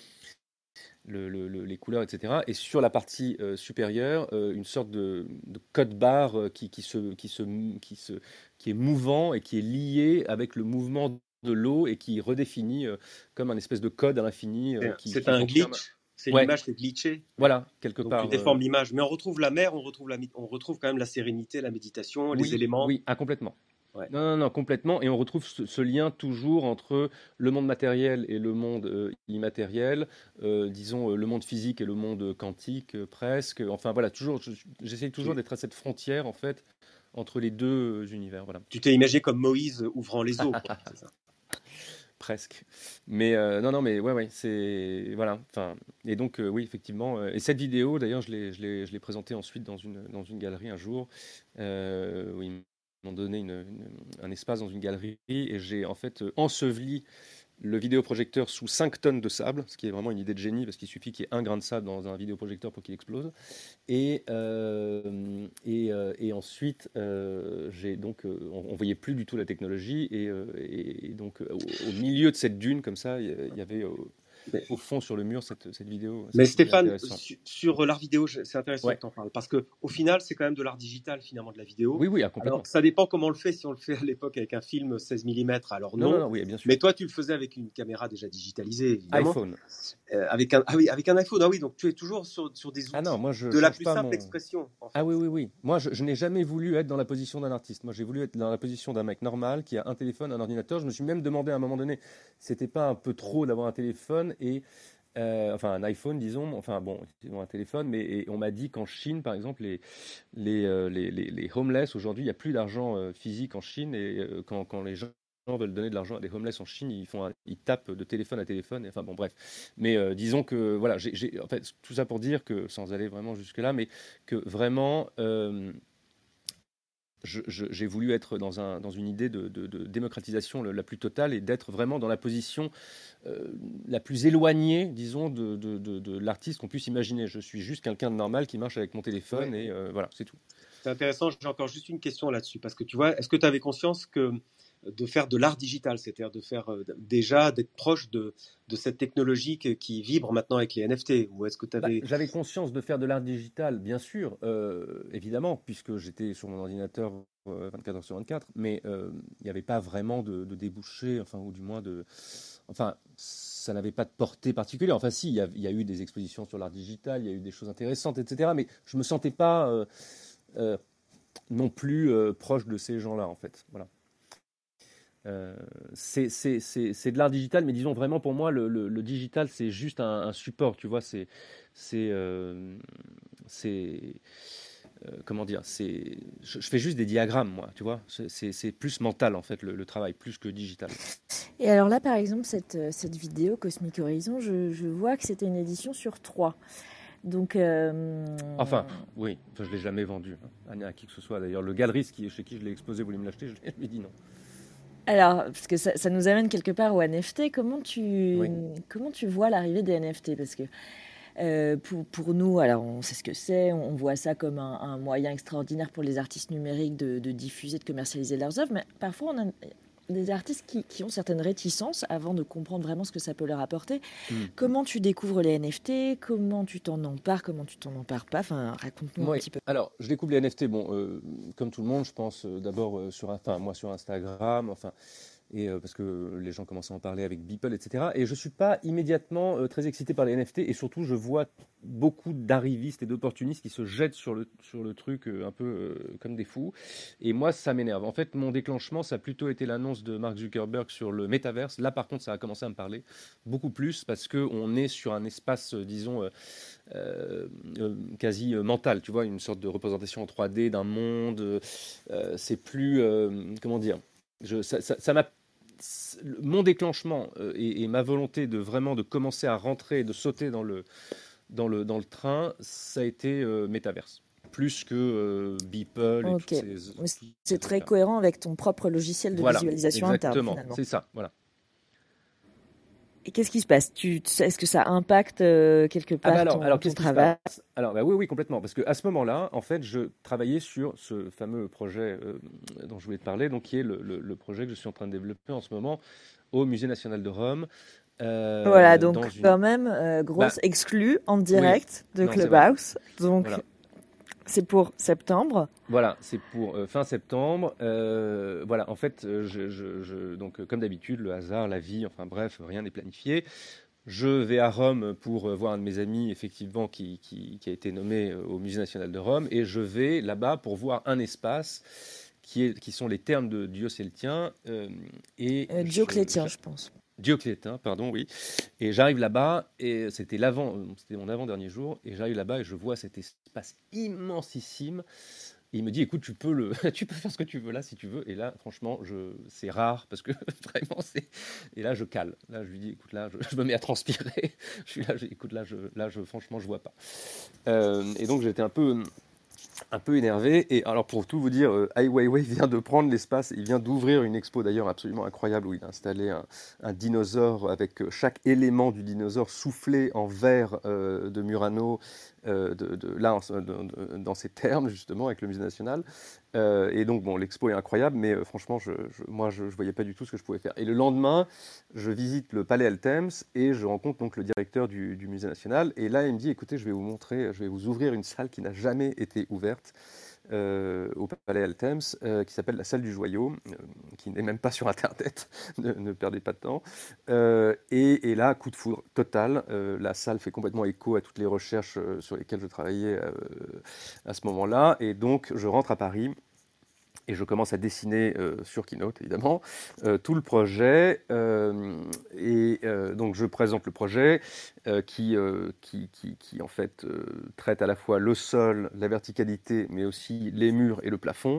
le- le- le- les couleurs, etc. Et sur la partie euh, supérieure, euh, une sorte de, de code barre euh, qui, qui, se, qui, se, qui, se, qui est mouvant et qui est lié avec le mouvement de l'eau et qui redéfinit comme un espèce de code à l'infini. c'est un glitch? C'est Ouais. l'image qui est glitchée. Voilà, quelque Donc part. tu euh, déformes l'image. Mais on retrouve la mer, on retrouve, la, on retrouve quand même la sérénité, la méditation, oui, les éléments. Oui, ah, complètement. Ouais. Non, non, non, complètement. Et on retrouve ce, ce lien toujours entre le monde matériel et le monde euh, immatériel, euh, disons le monde physique et le monde quantique, euh, presque. Enfin voilà, toujours, je- j'essaie toujours d'être à cette frontière en fait entre les deux univers. Voilà. Tu t'es imagé comme Moïse ouvrant les eaux. quoi. Ça. Presque. Mais euh, non, non, mais ouais, ouais, c'est voilà. Et donc euh, oui, effectivement. euh, et cette vidéo, d'ailleurs, je l'ai, présentée ensuite dans une dans une galerie un jour ils m'ont donné une- un espace dans une galerie et j'ai en fait enseveli le vidéoprojecteur sous 5 tonnes de sable, ce qui est vraiment une idée de génie parce qu'il suffit qu'il y ait un grain de sable dans un vidéoprojecteur pour qu'il explose. Et, euh, euh, et ensuite, euh, j'ai donc, on, on voyait plus du tout la technologie et, et- donc au, milieu de cette dune comme ça, il y- avait au fond sur le mur cette, cette vidéo. Mais Stéphane, su- sur l'art vidéo, c'est intéressant Ouais. que tu en parles. Parce que au final, c'est quand même de l'art digital, finalement, de la vidéo. Oui, oui, ah, complètement. Alors, ça dépend comment on le fait. Si on le fait à l'époque avec un film 16 mm, alors non. non, non, oui, bien sûr. Mais toi, tu le faisais avec une caméra déjà digitalisée, évidemment. iPhone. Euh, avec un, ah oui, avec un iPhone. Ah oui, donc tu es toujours sur, sur des outils Ah non, moi je de la plus simple mon- expression. en fait. Ah oui, oui, oui. Moi, je, je n'ai jamais voulu être dans la position d'un artiste. Moi, j'ai voulu être dans la position d'un mec normal qui a un téléphone, un ordinateur. Je me suis même demandé à un moment donné, c'était pas un peu trop d'avoir un téléphone et euh, enfin un iPhone, disons. Enfin bon, un téléphone, mais on m'a dit qu'en Chine, par exemple, les les, euh, les, les, les homeless aujourd'hui, il n'y a plus d'argent euh, physique en Chine et quand, quand les gens veulent donner de l'argent à des homeless en Chine, ils font ils tapent de téléphone à téléphone. Enfin bon, bref. Mais disons que voilà, j'ai, en fait tout ça pour dire que sans aller vraiment jusque là, mais que vraiment. J'ai voulu être dans, un, dans une idée de, de- de démocratisation la plus totale et d'être vraiment dans la position euh, la plus éloignée, disons, de, de- de- de l'artiste qu'on puisse imaginer. Je suis juste quelqu'un de normal qui marche avec mon téléphone Ouais. et euh, voilà, c'est tout. C'est intéressant. J'ai encore juste une question là-dessus. Parce que tu vois, est-ce que tu avais conscience que de faire de l'art digital, c'est-à-dire de faire euh, déjà d'être proche de, de cette technologie qui vibre maintenant avec les NFT Ou est-ce que tu Bah, avais... j'avais conscience de faire de l'art digital, bien sûr, euh, évidemment, puisque j'étais sur mon ordinateur euh, 24 heures sur 24, mais euh, il n'y avait pas vraiment de, débouché, enfin, ou du moins de. Enfin, ça n'avait pas de portée particulière. Enfin, si, il y, a, eu des expositions sur l'art digital, il y a eu des choses intéressantes, etc. Mais je me sentais pas euh, euh, non plus euh, proche de ces gens-là, en fait. Voilà. Euh, c'est de l'art digital, mais disons vraiment pour moi, le, le- le digital, c'est juste un, un support, tu vois, c'est c'est euh, euh, comment dire, c'est je, je fais juste des diagrammes, moi, tu vois, c'est plus mental en fait le, le travail, plus que digital. Et alors là, par exemple, cette, cette vidéo Cosmic Horizon, je, je vois que c'était une édition sur trois. Donc, euh, Enfin, oui, je l'ai jamais vendu hein, à, qui que ce soit. D'ailleurs, le galeriste qui, chez qui je l'ai exposé voulait me l'acheter, je lui ai dit non. Alors, parce que ça, ça nous amène quelque part au NFT, comment tu, Oui. comment tu vois l'arrivée des NFT Parce que euh, pour, pour nous, alors on sait ce que c'est, on voit ça comme un, un moyen extraordinaire pour les artistes numériques de, de diffuser, de commercialiser leurs œuvres, mais parfois on a des artistes qui, qui ont certaines réticences avant de comprendre vraiment ce que ça peut leur apporter. Mm. Comment tu découvres les NFT Comment tu t'en empares? Comment tu t'en empares pas? Enfin, raconte-nous un petit peu. Alors, je découvre les NFT. Bon, euh, comme tout le monde, je pense euh, d'abord euh, sur, enfin moi sur Instagram, enfin et euh, parce que les gens commencent à en parler avec Beeple, etc. Et je suis pas immédiatement euh, très excité par les NFT. Et surtout, je vois beaucoup d'arrivistes et d'opportunistes qui se jettent sur le sur le truc euh, un peu comme des fous. Et moi, ça m'énerve. En fait, mon déclenchement, ça a plutôt été l'annonce de Mark Zuckerberg sur le métaverse. Là, par contre, ça a commencé à me parler beaucoup plus parce que on est sur un espace, disons. quasi mental, tu vois, une sorte de représentation en 3D d'un monde. c'est plus, comment dire, ça, m'a, mon déclenchement euh, et, et ma volonté de vraiment de commencer à rentrer, de sauter dans le, dans le, dans le train, ça a été euh, métaverse, plus que euh, Beeple C'est ces très cohérent avec ton propre logiciel de Voilà, visualisation interne, exactement, c'est ça, voilà. Et qu'est-ce qui se passe? Tu, Est-ce que ça impacte euh, quelque Ah part bah alors, ton, alors travail? Alors bah oui, oui, complètement. Parce qu'à ce moment-là, en fait, je travaillais sur ce fameux projet euh, dont je voulais te parler, donc qui est le, le- le projet que je suis en train de développer en ce moment au Musée national de Rome. euh, Voilà, donc une- quand même, grosse Bah, exclue en direct de Non, Clubhouse. Donc, Voilà. C'est pour septembre. Voilà, c'est pour euh, fin septembre. Euh, voilà, en fait, euh, je, je- je- donc comme d'habitude, le hasard, la vie, enfin bref, rien n'est planifié. Je vais à Rome pour voir un de mes amis, effectivement, qui, qui- qui a été nommé au Musée national de Rome, et je vais là-bas pour voir un espace qui, est, qui sont les termes de Dioclétien euh, et Dioclétien, je- je pense. Dioclétien, pardon, oui. Et j'arrive là-bas, et c'était l'avant, c'était mon avant-dernier jour, et j'arrive là-bas et je vois cet espace immensissime. Il me dit, écoute, tu peux le, tu peux faire ce que tu veux là si tu veux. Et là, franchement, je, c'est rare parce que vraiment, c'est. Et là, je cale. Là, je lui dis, écoute, là, je, je me mets à transpirer. Je suis là, je, écoute, là, je, là, je, franchement, je vois pas. Euh, et donc, j'étais un peu, un peu énervé. Et alors, pour tout vous dire, euh, Ai Weiwei vient de prendre l'espace. Il vient d'ouvrir une expo d'ailleurs absolument incroyable où il a installé un, dinosaure avec euh, chaque élément du dinosaure soufflé en verre euh, de Murano, là, dans ces termes justement, avec le Musée national. Euh, et donc, bon, l'expo est incroyable, mais euh, franchement, moi, je ne voyais pas du tout ce que je pouvais faire. Et le lendemain, je visite le Palais Altems et je rencontre donc le directeur du Musée national. Et là, il me dit, écoutez, je vais vous montrer, je vais vous ouvrir une salle qui n'a jamais été ouverte euh, au Palais Altems, euh, qui s'appelle la salle du joyau, euh, qui n'est même pas sur Internet, ne, perdez pas de temps. Et, là, coup de foudre total, la salle fait complètement écho à toutes les recherches sur lesquelles je travaillais à ce moment-là. Et donc, je rentre à Paris. Et je commence à dessiner euh, sur Keynote, évidemment, euh, tout le projet. euh, et donc, je présente le projet qui, qui, qui, qui, en fait, traite à la fois le sol, la verticalité, mais aussi les murs et le plafond.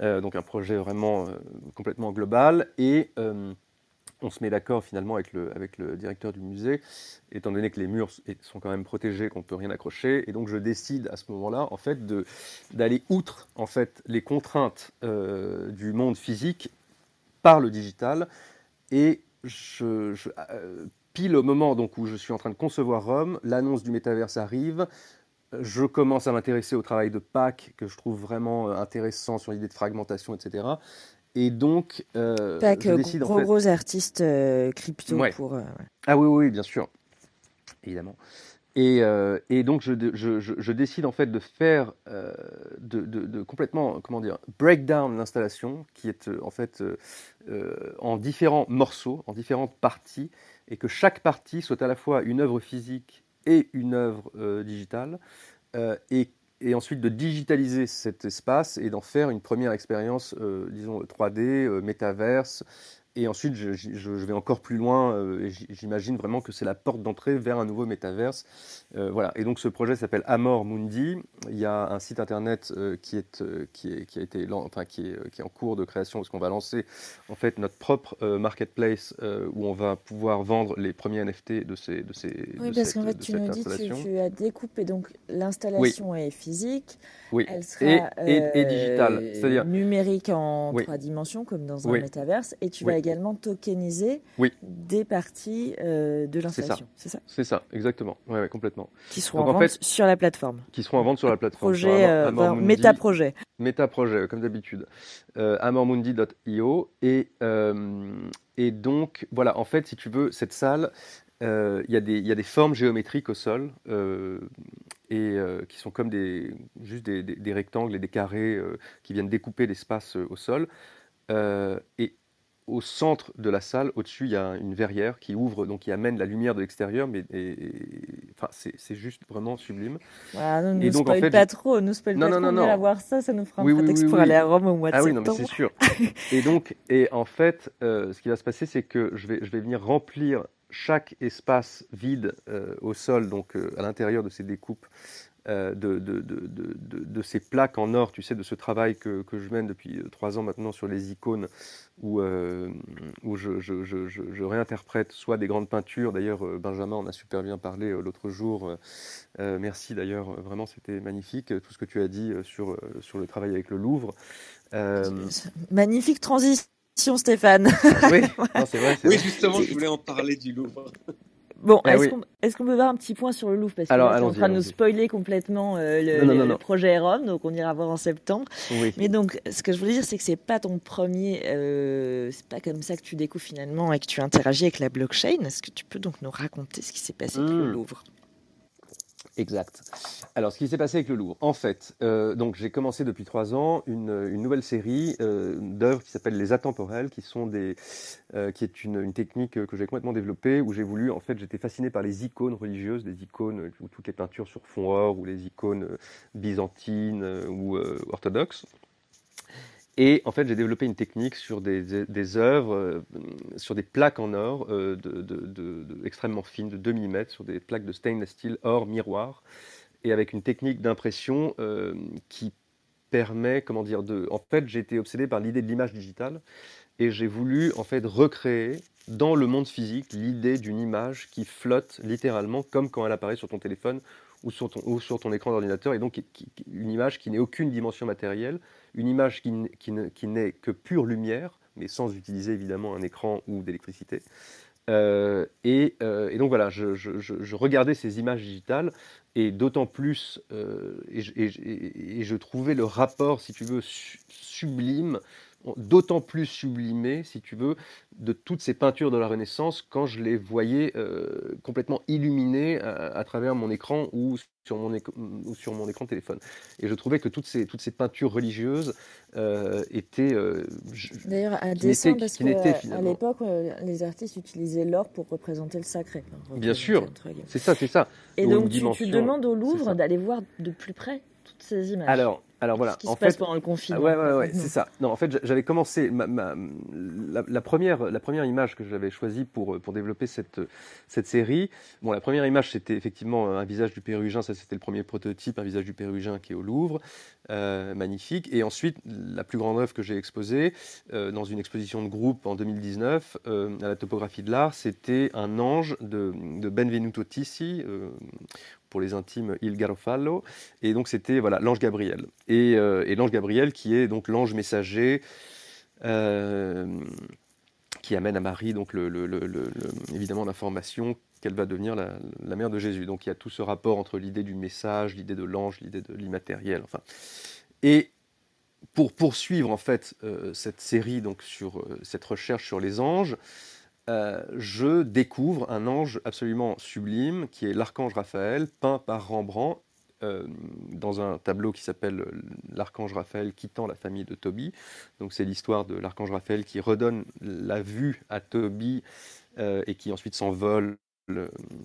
Donc, un projet vraiment complètement global. Et on se met d'accord finalement avec le, directeur du musée, étant donné que les murs sont quand même protégés, qu'on ne peut rien accrocher. Et donc, je décide à ce moment-là, en fait, d'aller outre en fait, les contraintes euh, du monde physique par le digital. Et je, je- euh, pile au moment donc, où je suis en train de concevoir Rome, l'annonce du métaverse arrive. Je commence à m'intéresser au travail de Pâques, que je trouve vraiment euh, intéressant sur l'idée de fragmentation, etc. et donc, euh, je décide en fait. gros artistes euh, crypto Ouais. pour. euh, ouais. Ah oui, oui, oui, bien sûr, évidemment. Et, euh, et donc je, je, je, je décide en fait de faire, euh, de, de, de complètement, comment dire, break down l'installation, qui est euh, en fait euh, en différents morceaux, en différentes parties, et que chaque partie soit à la fois une œuvre physique et une œuvre digitale, et, et ensuite de digitaliser cet espace et d'en faire une première expérience, euh, disons 3D, euh, et ensuite, je, je- je vais encore plus loin, euh, j'imagine vraiment que c'est la porte d'entrée vers un nouveau métaverse. Euh, voilà. Et donc, ce projet s'appelle Amor Mundi. Il y a un site internet euh, qui, est, qui, est, qui, a été, lan- enfin, qui, est, qui est en cours de création, parce qu'on va lancer en fait notre propre euh, marketplace euh, où on va pouvoir vendre les premiers NFT de, ces, de, ces, Oui, de parce qu'en fait, tu nous dis que installation. tu as découpé, donc l'installation est physique, Oui. elle sera Et, et, et euh, digital. C'est-à-dire, numérique en Oui. trois dimensions, comme dans un Oui. métaverse, et tu Oui. vas également tokeniser Oui. des parties euh, de l'installation. C'est ça C'est ça, exactement. Ouais, ouais, complètement. Qui seront Donc, en en vente sur la plateforme. Qui seront à vendre sur la plateforme. Projet, euh, enfin, méta-projet. Méta-projet, euh, comme d'habitude. Euh, amormundi.io. Et, euh, et donc, voilà, en fait, si tu veux, cette salle, euh, il y, a des- il y a des formes géométriques au sol euh, et euh, qui sont comme des, juste des, des- des rectangles et des carrés euh, qui viennent découper l'espace euh, au sol. Euh, et au centre de la salle, au-dessus, il y a une verrière qui ouvre, donc qui amène la lumière de l'extérieur, mais et- et- enfin, c'est juste vraiment sublime. Voilà, ne Et nous donc, en fait, pas trop, nous spoil Non, pas non, trop, non, non. voir ça, ça nous fera un Oui, oui, prétexte oui, pour oui. aller à Rome au mois de Ah oui, non, mais septembre. c'est sûr. Et donc, et en fait, euh, ce qui va se passer, c'est que je vais, je vais venir remplir chaque espace vide euh, au sol, donc euh, à l'intérieur de ces découpes, de, de, de, de, de- de ces plaques en or, tu sais, de ce travail que, que je mène depuis euh, trois ans maintenant sur les icônes, où, euh, où je, je, je, je, je réinterprète soit des grandes peintures, d'ailleurs euh, Benjamin en a super bien parlé euh, l'autre jour, euh, euh, merci d'ailleurs, euh, vraiment c'était magnifique, euh, tout ce que tu as dit euh, sur, euh, sur le travail avec le Louvre. Euh, Magnifique transition, Stéphane. oui, non, c'est vrai. c'est Oui, vrai. justement, je voulais en parler du Louvre. Bon, Eh est-ce oui. qu'on peut voir un petit point sur le Louvre? Parce que Alors, là, tu es en train de nous spoiler complètement euh, le, Non, non, le- non, le non. projet Rome, donc on ira voir en septembre. Oui. Mais donc, ce que je voulais dire, c'est que c'est pas ton premier. euh, c'est pas comme ça que tu découvres finalement et que tu interagis avec la blockchain. Est-ce que tu peux donc nous raconter ce qui s'est passé avec le Mm. Louvre? Exact. Alors, ce qui s'est passé avec le Louvre, en fait, euh, j'ai commencé depuis trois ans une, nouvelle série euh, d'œuvres qui s'appelle les atemporelles, qui sont des, euh, est une, technique que j'ai complètement développée, où j'ai voulu, en fait, j'étais fasciné par les icônes religieuses, des icônes ou toutes les peintures sur fond or, ou les icônes byzantines ou orthodoxes. Et en fait, j'ai développé une technique sur des, œuvres, euh, sur des plaques en or euh, extrêmement fines, de 2 mm, sur des plaques de stainless steel or miroir, et avec une technique d'impression euh, qui permet, comment dire, de. En fait, j'ai été obsédé par l'idée de l'image digitale, et j'ai voulu en fait recréer dans le monde physique l'idée d'une image qui flotte littéralement comme quand elle apparaît sur ton téléphone ou sur ton, écran d'ordinateur, et donc une image qui n'ait aucune dimension matérielle, une image qui, n'est que pure lumière, mais sans utiliser évidemment un écran ou d'électricité. Euh, et, euh, et donc voilà, je, regardais ces images digitales et d'autant plus, euh, et, je- trouvais le rapport, si tu veux, su- sublime, d'autant plus sublimé, si tu veux, de toutes ces peintures de la Renaissance quand je les voyais euh, complètement illuminées à, à travers mon écran ou sur mon, éc- ou sur mon écran téléphone. Et je trouvais que toutes ces, toutes ces peintures religieuses euh, étaient... euh, D'ailleurs, à dessein, parce qui que n'était euh, à finalement. l'époque, euh, les artistes utilisaient l'or pour représenter le sacré. Bien sûr, c'est ça, c'est ça. Et donc, tu, demandes au Louvre d'aller voir de plus près toutes ces images. Alors, alors voilà, ce qui en se passe fait, pendant le confinement. ouais, ouais, ouais, c'est ça. Non, en fait, j'a- j'avais commencé ma, ma- la, la première, la première image que j'avais choisie pour pour développer cette cette série. Bon, la première image c'était effectivement un visage du Pérugin, ça c'était le premier prototype, un visage du Pérugin qui est au Louvre, euh, magnifique. Et ensuite, la plus grande œuvre que j'ai exposée euh, dans une exposition de groupe en 2019 euh, à la topographie de l'art, c'était un ange de, de Benvenuto Tissi. Pour les intimes Il Garofalo, et donc c'était voilà l'ange Gabriel. Et, euh, l'ange Gabriel qui est donc l'ange messager euh, qui amène à Marie donc évidemment l'information qu'elle va devenir la, mère de Jésus. Donc il y a tout ce rapport entre l'idée du message, l'idée de l'ange, l'idée de l'immatériel. Enfin, et pour poursuivre en fait euh, cette série, donc sur cette recherche sur les anges, euh, je découvre un ange absolument sublime qui est l'archange Raphaël, peint par Rembrandt euh, dans un tableau qui s'appelle L'archange Raphaël quittant la famille de Tobie. Donc c'est l'histoire de l'archange Raphaël qui redonne la vue à Tobie euh, et qui ensuite s'envole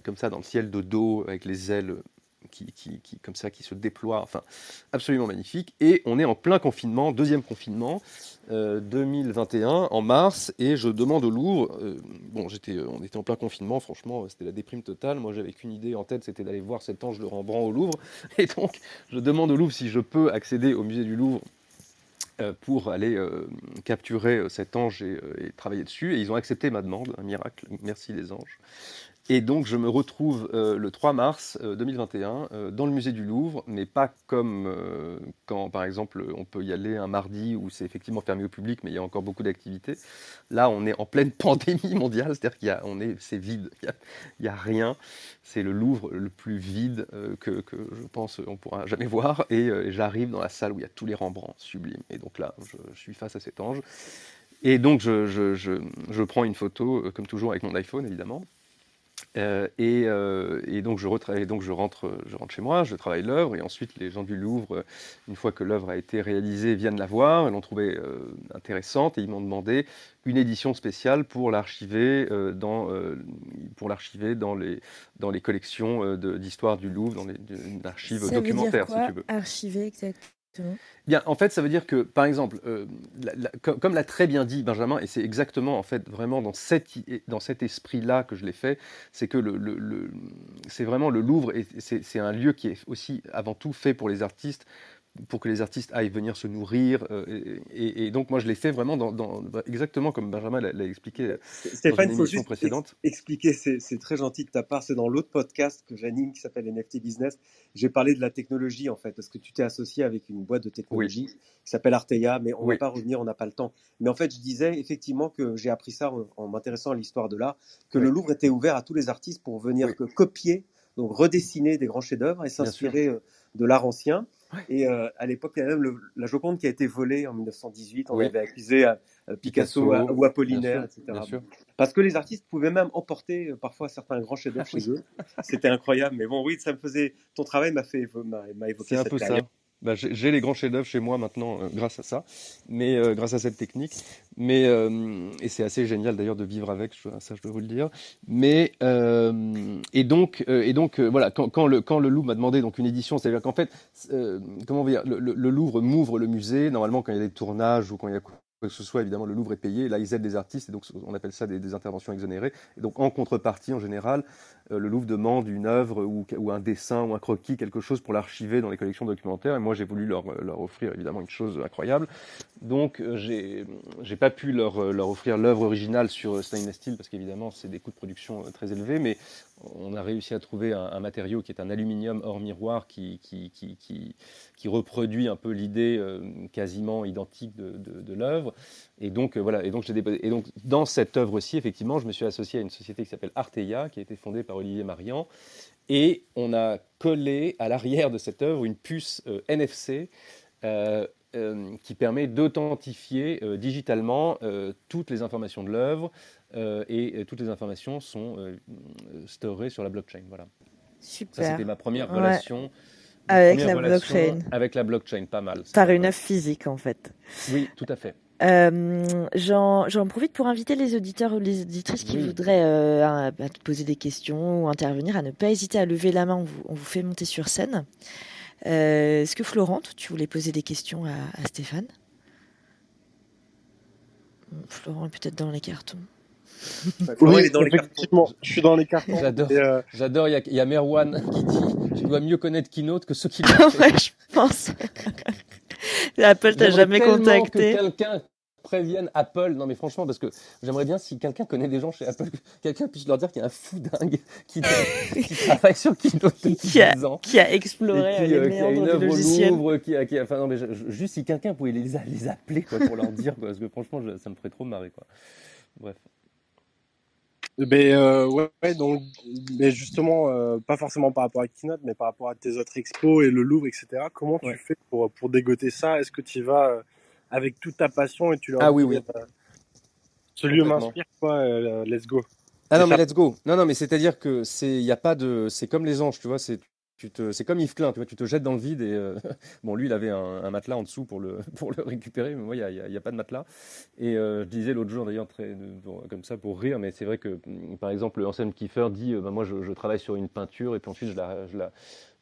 comme ça dans le ciel de dos avec les ailes qui, comme ça qui se déploient. Enfin, absolument magnifique. Et on est en plein confinement, deuxième confinement. euh, 2021 en mars et je demande au Louvre. euh, bon, j'étais, euh, on était en plein confinement, franchement, euh, c'était la déprime totale. Moi, j'avais qu'une idée en tête, c'était d'aller voir cet ange de Rembrandt au Louvre. Et donc, je demande au Louvre si je peux accéder au musée du Louvre euh, pour aller euh, capturer euh, cet ange et, euh, et travailler dessus. Et ils ont accepté ma demande, un miracle. Merci les anges. Et donc, je me retrouve euh, le 3 mars euh, 2021 euh, dans le musée du Louvre, mais pas comme euh, quand, par exemple, on peut y aller un mardi où c'est effectivement fermé au public, mais il y a encore beaucoup d'activités. Là, on est en pleine pandémie mondiale, c'est-à-dire qu'il est, c'est vide, il y a, rien. C'est le Louvre le plus vide euh, que, je pense on pourra jamais voir. Et euh, j'arrive dans la salle où il y a tous les Rembrandts sublimes. Et donc là, je, suis face à cet ange. Et donc, je, prends une photo, euh, comme toujours, avec mon iPhone, évidemment. Euh, et, euh, et donc je retra- et donc je rentre, je rentre chez moi, je travaille l'œuvre, et ensuite les gens du Louvre, une fois que l'œuvre a été réalisée, viennent la voir, ils l'ont trouvée euh, intéressante, et ils m'ont demandé une édition spéciale pour l'archiver dans, pour l'archiver dans les, dans les collections d'histoire du Louvre, dans les, une archive Ça veut dire documentaire, quoi, si tu veux. Archiver exactement. Bien, en fait, ça veut dire que, par exemple, euh, comme, l'a très bien dit Benjamin, et c'est exactement, en fait, vraiment dans, cet esprit-là que je l'ai fait, c'est que le, c'est vraiment le Louvre, et c'est un lieu qui est aussi, avant tout, fait pour les artistes, pour que les artistes aillent venir se nourrir. euh, et, donc, moi, je l'ai fait vraiment dans, dans- exactement comme Benjamin l'a expliqué dans Stéphane, une faut émission juste précédente. ex- expliquer, c'est très gentil de ta part, c'est dans l'autre podcast que j'anime qui s'appelle NFT Business. J'ai parlé de la technologie en fait, parce que tu t'es associé avec une boîte de technologie qui s'appelle Arteia, mais on ne Oui. va pas revenir, on n'a pas le temps. Mais en fait, je disais effectivement que j'ai appris ça en, en m'intéressant à l'histoire de l'art, que Oui. le Louvre était ouvert à tous les artistes pour venir que copier, donc redessiner des grands chefs-d'œuvre et s'inspirer euh, de l'art ancien. Ouais. Et euh, à l'époque, il y a même le- la Joconde qui a été volée en 1918. On Oui. avait accusé à, à Picasso, Picasso, à- ou Apollinaire, bien sûr, etc. bien sûr. Parce que les artistes pouvaient même emporter euh, parfois certains grands chefs-d'œuvre Ah oui. chez eux. C'était incroyable. Mais bon, oui, ça me faisait. Ton travail m'a fait m'a évoqué C'est un cette peu ça. Bah, j'ai les grands chefs-d'œuvre chez moi maintenant euh, grâce à ça, mais euh, grâce à cette technique. Mais euh, et c'est assez génial d'ailleurs de vivre avec, ça je dois vous le dire. Mais euh, et donc euh, et donc voilà quand, quand le quand le Louvre m'a demandé donc une édition, c'est-à-dire qu'en fait comment on va dire le, le- Louvre m'ouvre le musée normalement quand il y a des tournages ou quand il y a quoi que ce soit, évidemment, le Louvre est payé. Là, ils aident des artistes, et donc on appelle ça des, interventions exonérées. Et donc, en contrepartie, en général, le Louvre demande une œuvre ou, un dessin ou un croquis, quelque chose pour l'archiver dans les collections documentaires. Et moi, j'ai voulu leur, leur offrir évidemment une chose incroyable. Donc, euh, j'ai pas pu leur, euh, offrir l'œuvre originale sur euh, stainless steel parce qu'évidemment, c'est des coûts de production euh, très élevés. Mais on a réussi à trouver un, matériau qui est un aluminium hors miroir qui, reproduit un peu l'idée euh, quasiment identique de, l'œuvre. Et donc, euh, voilà. Et donc, et donc, dans cette œuvre-ci, effectivement, je me suis associé à une société qui s'appelle Arteia, qui a été fondée par Olivier Marian. Et on a collé à l'arrière de cette œuvre une puce euh, NFC euh, euh, qui permet d'authentifier digitalement toutes les informations de l'œuvre et toutes les informations sont storées sur la blockchain. Voilà. Ça, Super. c'était ma première relation. Avec la blockchain. Avec la blockchain, pas mal. ça. Par une œuvre physique, en fait. Oui, tout à fait. Euh, J'en profite pour inviter les auditeurs ou les auditrices qui Oui. voudraient euh, à- à te poser des questions ou intervenir à ne pas hésiter à lever la main. On vous, on vous fait monter sur scène. Euh, Est-ce que Florent, tu voulais poser des questions à, à Stéphane? Florent est peut-être dans les cartons. Florent, Oui, il est dans les cartons. je suis dans les cartons. J'adore. Euh, J'adore, il y a- il y, a Merwan qui dit Tu dois mieux connaître Keynote que ceux qui l'ont ouais, je pense. Apple t'a jamais contacté. Que quelqu'un prévienne Apple. Non, mais franchement, parce que j'aimerais bien si quelqu'un connaît des gens chez Apple, que quelqu'un puisse leur dire qu'il y a un fou dingue qui, qui travaille sur Keynote depuis Qui a, 10 ans. qui a exploré qui, les euh, qui a une œuvre au. Louvre, qui a, qui a- enfin non mais je- juste si quelqu'un pouvait les, les appeler quoi pour leur dire quoi, parce que franchement je- ça me ferait trop marrer quoi. Bref. Ben, euh, ouais, donc, mais justement, euh, pas forcément par rapport à Keynote, mais par rapport à tes autres expos et le Louvre, etc. Comment tu fais pour, pour dégoter ça? Est-ce que tu y vas euh, avec toute ta passion et tu leur Ah oui, oui. ce lieu m'inspire, quoi, let's go? Ah non, mais let's go. Non, non, mais c'est-à-dire que c'est, il y a pas de, c'est comme les anges, tu vois, c'est, c'est comme Yves Klein, tu vois, tu te jettes dans le vide et euh, bon, lui, il avait un, matelas en dessous pour le, pour le récupérer, mais moi, il y a, pas de matelas. Et euh, je disais l'autre jour d'ailleurs, comme ça pour rire, mais c'est vrai que, mm, par exemple, Anselme Kiefer dit, euh, bah, moi, je, travaille sur une peinture et puis ensuite je la, je la,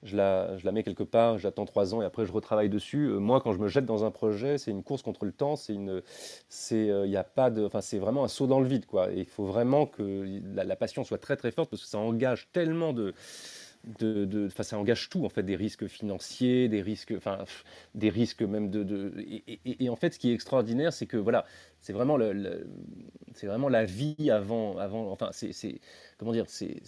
je la, je la mets quelque part, j'attends trois ans et après je retravaille dessus. Euh, moi, quand je me jette dans un projet, c'est une course contre le temps, c'est une, c'est, euh, il y a pas de, enfin, c'est vraiment un saut dans le vide, quoi. Il faut vraiment que la passion soit très très forte parce que ça engage tellement de, de, ça engage tout en fait, des risques financiers, des risques, enfin, des risques même de, et, en fait, ce qui est extraordinaire, c'est que voilà, c'est vraiment le, c'est vraiment la vie avant, avant, enfin, c'est, comment dire, c'est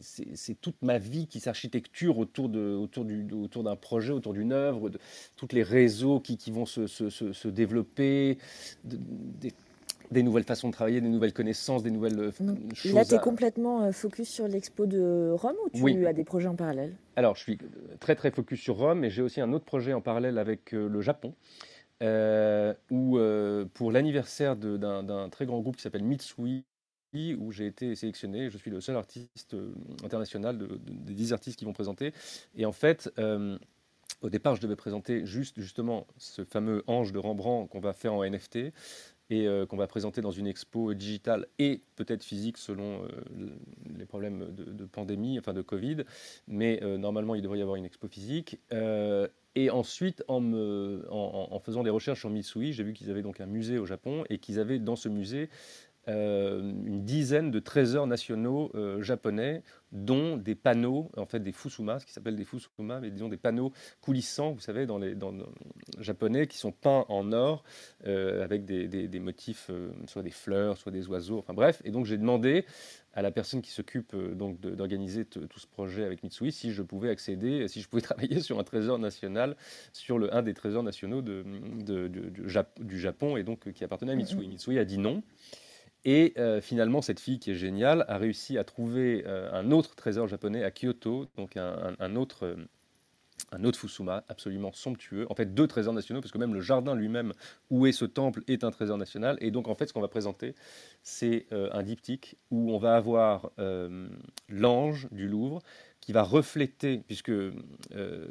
c'est- toute ma vie qui s'architecture autour de, autour du, autour d'un projet, autour d'une œuvre, de tous les réseaux qui, qui vont se, se- se- développer, des nouvelles façons de travailler, des nouvelles connaissances, des nouvelles euh, choses. Là, tu es à- complètement euh, focus sur l'expo de Rome ou tu Oui. as des projets en parallèle? Alors, je suis très très focus sur Rome, mais j'ai aussi un autre projet en parallèle avec euh, le Japon, euh, où euh, pour l'anniversaire d'un très grand groupe qui s'appelle Mitsui, où j'ai été sélectionné, je suis le seul artiste euh, international de- de- des 10 artistes qui vont présenter. Et en fait, euh, au départ, je devais présenter juste justement ce fameux ange de Rembrandt qu'on va faire en NFT et euh, qu'on va présenter dans une expo digitale et peut-être physique selon euh, le- les problèmes de, pandémie, enfin de Covid. Mais euh, normalement, il devrait y avoir une expo physique. Et ensuite, en- en faisant des recherches sur Mitsui, j'ai vu qu'ils avaient donc un musée au Japon et qu'ils avaient dans ce musée euh, une dizaine de trésors nationaux euh, japonais, dont des panneaux, en fait des fusuma, ce qui s'appelle des fusuma, mais disons des panneaux coulissants, vous savez, dans les dans, dans- japonais, qui sont peints en or, euh, avec des, des- des motifs, soit des fleurs, soit des oiseaux, enfin bref. Et donc j'ai demandé à la personne qui s'occupe donc d'organiser tout ce projet avec Mitsui si je pouvais accéder, si je pouvais travailler sur un trésor national, sur le, un des trésors nationaux de, de- de- du Jap- du Japon et donc qui appartenait à Mitsui. Mitsui a dit non. Et euh, finalement, cette fille qui est géniale a réussi à trouver euh, un autre trésor japonais à Kyoto, donc un, un- un autre, euh, autre Fusuma absolument somptueux. En fait, deux trésors nationaux, parce que même le jardin lui-même où est ce temple est un trésor national. Et donc, en fait, ce qu'on va présenter, c'est un diptyque où on va avoir l'ange du Louvre qui va refléter, puisque euh,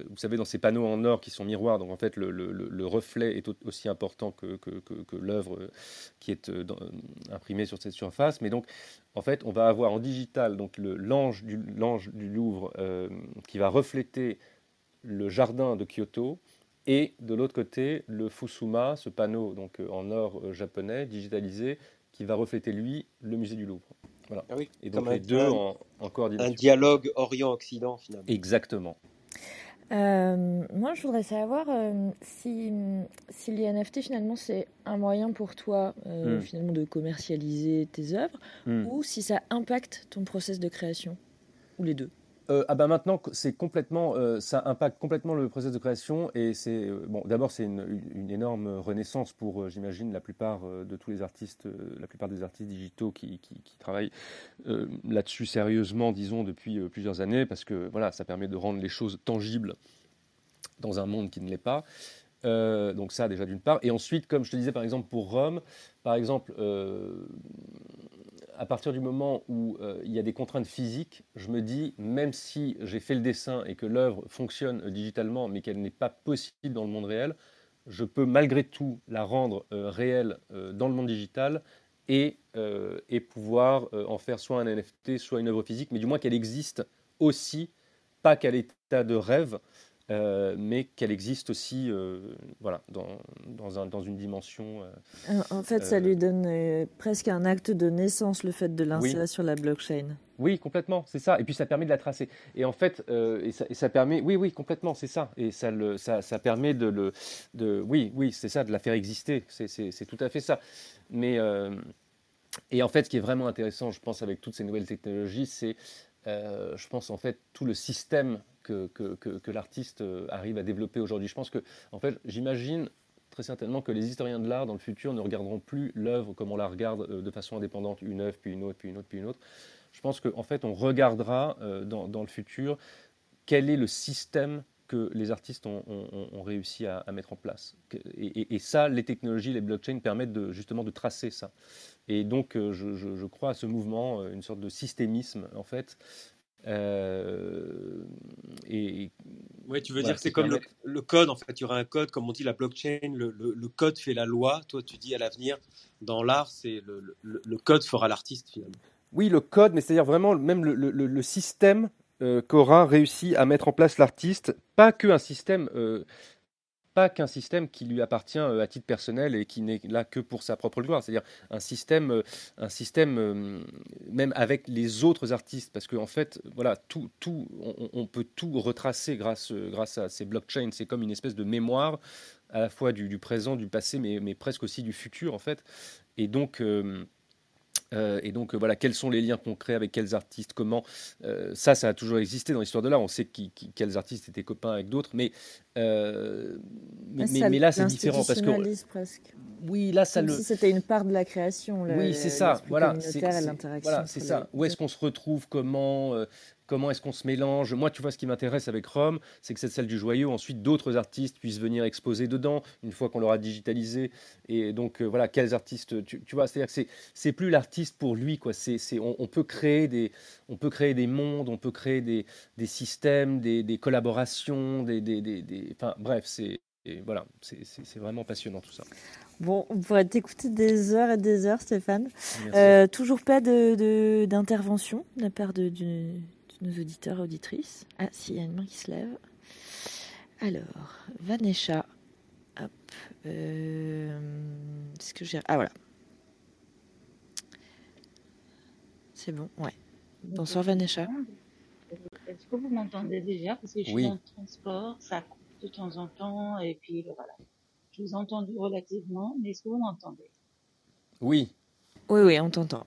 vous savez, dans ces panneaux en or qui sont miroirs, donc en fait, le, le- le- le reflet est au- aussi important que, l'œuvre euh, qui est euh, dans- imprimée sur cette surface. Mais donc, en fait, on va avoir en digital donc l'ange du, Louvre euh, qui va refléter le jardin de Kyoto et de l'autre côté le Fusuma, ce panneau donc euh, en or euh, japonais digitalisé qui va refléter lui le musée du Louvre. Voilà. Ah oui, Et donc un- les deux en, en coordination. Un dialogue Orient-Occident finalement. Exactement. Euh, moi, je voudrais savoir euh, si, si les NFT, finalement, c'est un moyen pour toi, euh, Hmm. finalement, de commercialiser tes œuvres, Hmm. ou si ça impacte ton process de création, ou les deux. Euh, ah bah maintenant, c'est complètement, euh, ça impacte complètement le processus de création et c'est euh, bon. D'abord, c'est une, énorme renaissance pour, j'imagine, la plupart de tous les artistes, la plupart des artistes digitaux qui, qui- travaillent là-dessus sérieusement, disons, depuis plusieurs années, parce que voilà, ça permet de rendre les choses tangibles dans un monde qui ne l'est pas. Donc ça déjà d'une part. Et ensuite, comme je te disais par exemple pour Rome, par exemple, à partir du moment où euh, il y a des contraintes physiques, je me dis, même si j'ai fait le dessin et que l'œuvre fonctionne euh, digitalement, mais qu'elle n'est pas possible dans le monde réel, je peux malgré tout la rendre euh, réelle dans le monde digital et, et pouvoir en faire soit un NFT, soit une œuvre physique, mais du moins qu'elle existe aussi, pas qu'à l'état de rêve, euh, mais qu'elle existe aussi euh, voilà, dans, dans, un- dans une dimension. euh, En fait, ça lui donne presque un acte de naissance, le fait de l'insérer sur la blockchain. Oui, complètement, c'est ça. Et puis ça permet de la tracer. Et en fait, et, ça, et ça permet, oui, oui, complètement, c'est ça. Et ça, le, ça, ça permet de le, de, oui, oui, c'est ça, de la faire exister. C'est, tout à fait ça. Mais et en fait, ce qui est vraiment intéressant, je pense, avec toutes ces nouvelles technologies, c'est, euh, je pense, en fait, tout le système que, l'artiste euh, arrive à développer aujourd'hui. Je pense que, en fait, j'imagine très certainement que les historiens de l'art dans le futur ne regarderont plus l'œuvre comme on la regarde euh, de façon indépendante, une œuvre, puis une autre, puis une autre, puis une autre. Je pense qu'en en fait, on regardera dans, le futur quel est le système que les artistes ont, ont, ont réussi à, à, mettre en place. Et, et, et, ça, les technologies, les blockchains permettent de, justement de tracer ça. Et donc, je, je, je, crois à ce mouvement, une sorte de systémisme, en fait, euh, et, ouais, tu veux voilà, dire que c'est comme le, le, code, en fait, il y aura un code, comme on dit la blockchain, le, le, le code fait la loi. Toi, tu dis à l'avenir, dans l'art, c'est le, code fera l'artiste finalement. Oui, le code, mais c'est-à-dire vraiment même le, système euh, qu'aura réussi à mettre en place l'artiste, pas que système euh, pas qu'un système qui lui appartient euh, à titre personnel et qui n'est là que pour sa propre gloire, c'est-à-dire un système, euh, un système même avec les autres artistes, parce qu'en en fait, voilà, tout, tout, on, peut tout retracer grâce, grâce à ces blockchains. C'est comme une espèce de mémoire à la fois du, du présent, du passé, mais, mais, presque aussi du futur, en fait. Et donc euh, et donc, euh, voilà, quels sont les liens concrets avec quels artistes, comment euh, Ça, ça a toujours existé dans l'histoire de l'art. On sait qui, qui, quels artistes étaient copains avec d'autres, mais, euh, mais, là, c'est différent parce que presque. Oui, là, ça Comme le. Si c'était une part de la création. Le, oui, c'est ça. Voilà, c'est voilà, c'est ça. Où est-ce qu'on se retrouve Comment Comment est-ce qu'on se mélange Moi, tu vois, ce qui m'intéresse avec Rome, c'est que cette salle du joyau, ensuite, d'autres artistes puissent venir exposer dedans, une fois qu'on l'aura digitalisé. Et donc, euh, voilà, quels artistes, tu, tu vois, c'est-à-dire que c'est plus l'artiste pour lui, quoi. C'est, on, on, peut créer des, on peut créer des mondes, on peut créer des, des systèmes, des, des collaborations, des, des, des, des, enfin, bref, c'est, voilà, c'est vraiment passionnant tout ça. Bon, on pourrait t'écouter des heures et des heures, Stéphane. Euh, toujours pas d'intervention de, de, de la part de, de, nos auditeurs et auditrices. Ah, si, il y a une main qui se lève. Alors, Vanessa. Hop. Euh, Est-ce que j'ai. Ah, voilà. C'est bon, ouais. Bonsoir, Vanessa. Est-ce que vous m'entendez déjà? Parce que je suis oui. en transport, ça coupe de temps en temps, et puis voilà. Je vous entends relativement, mais est-ce que vous m'entendez? Oui. Oui, oui, on t'entend.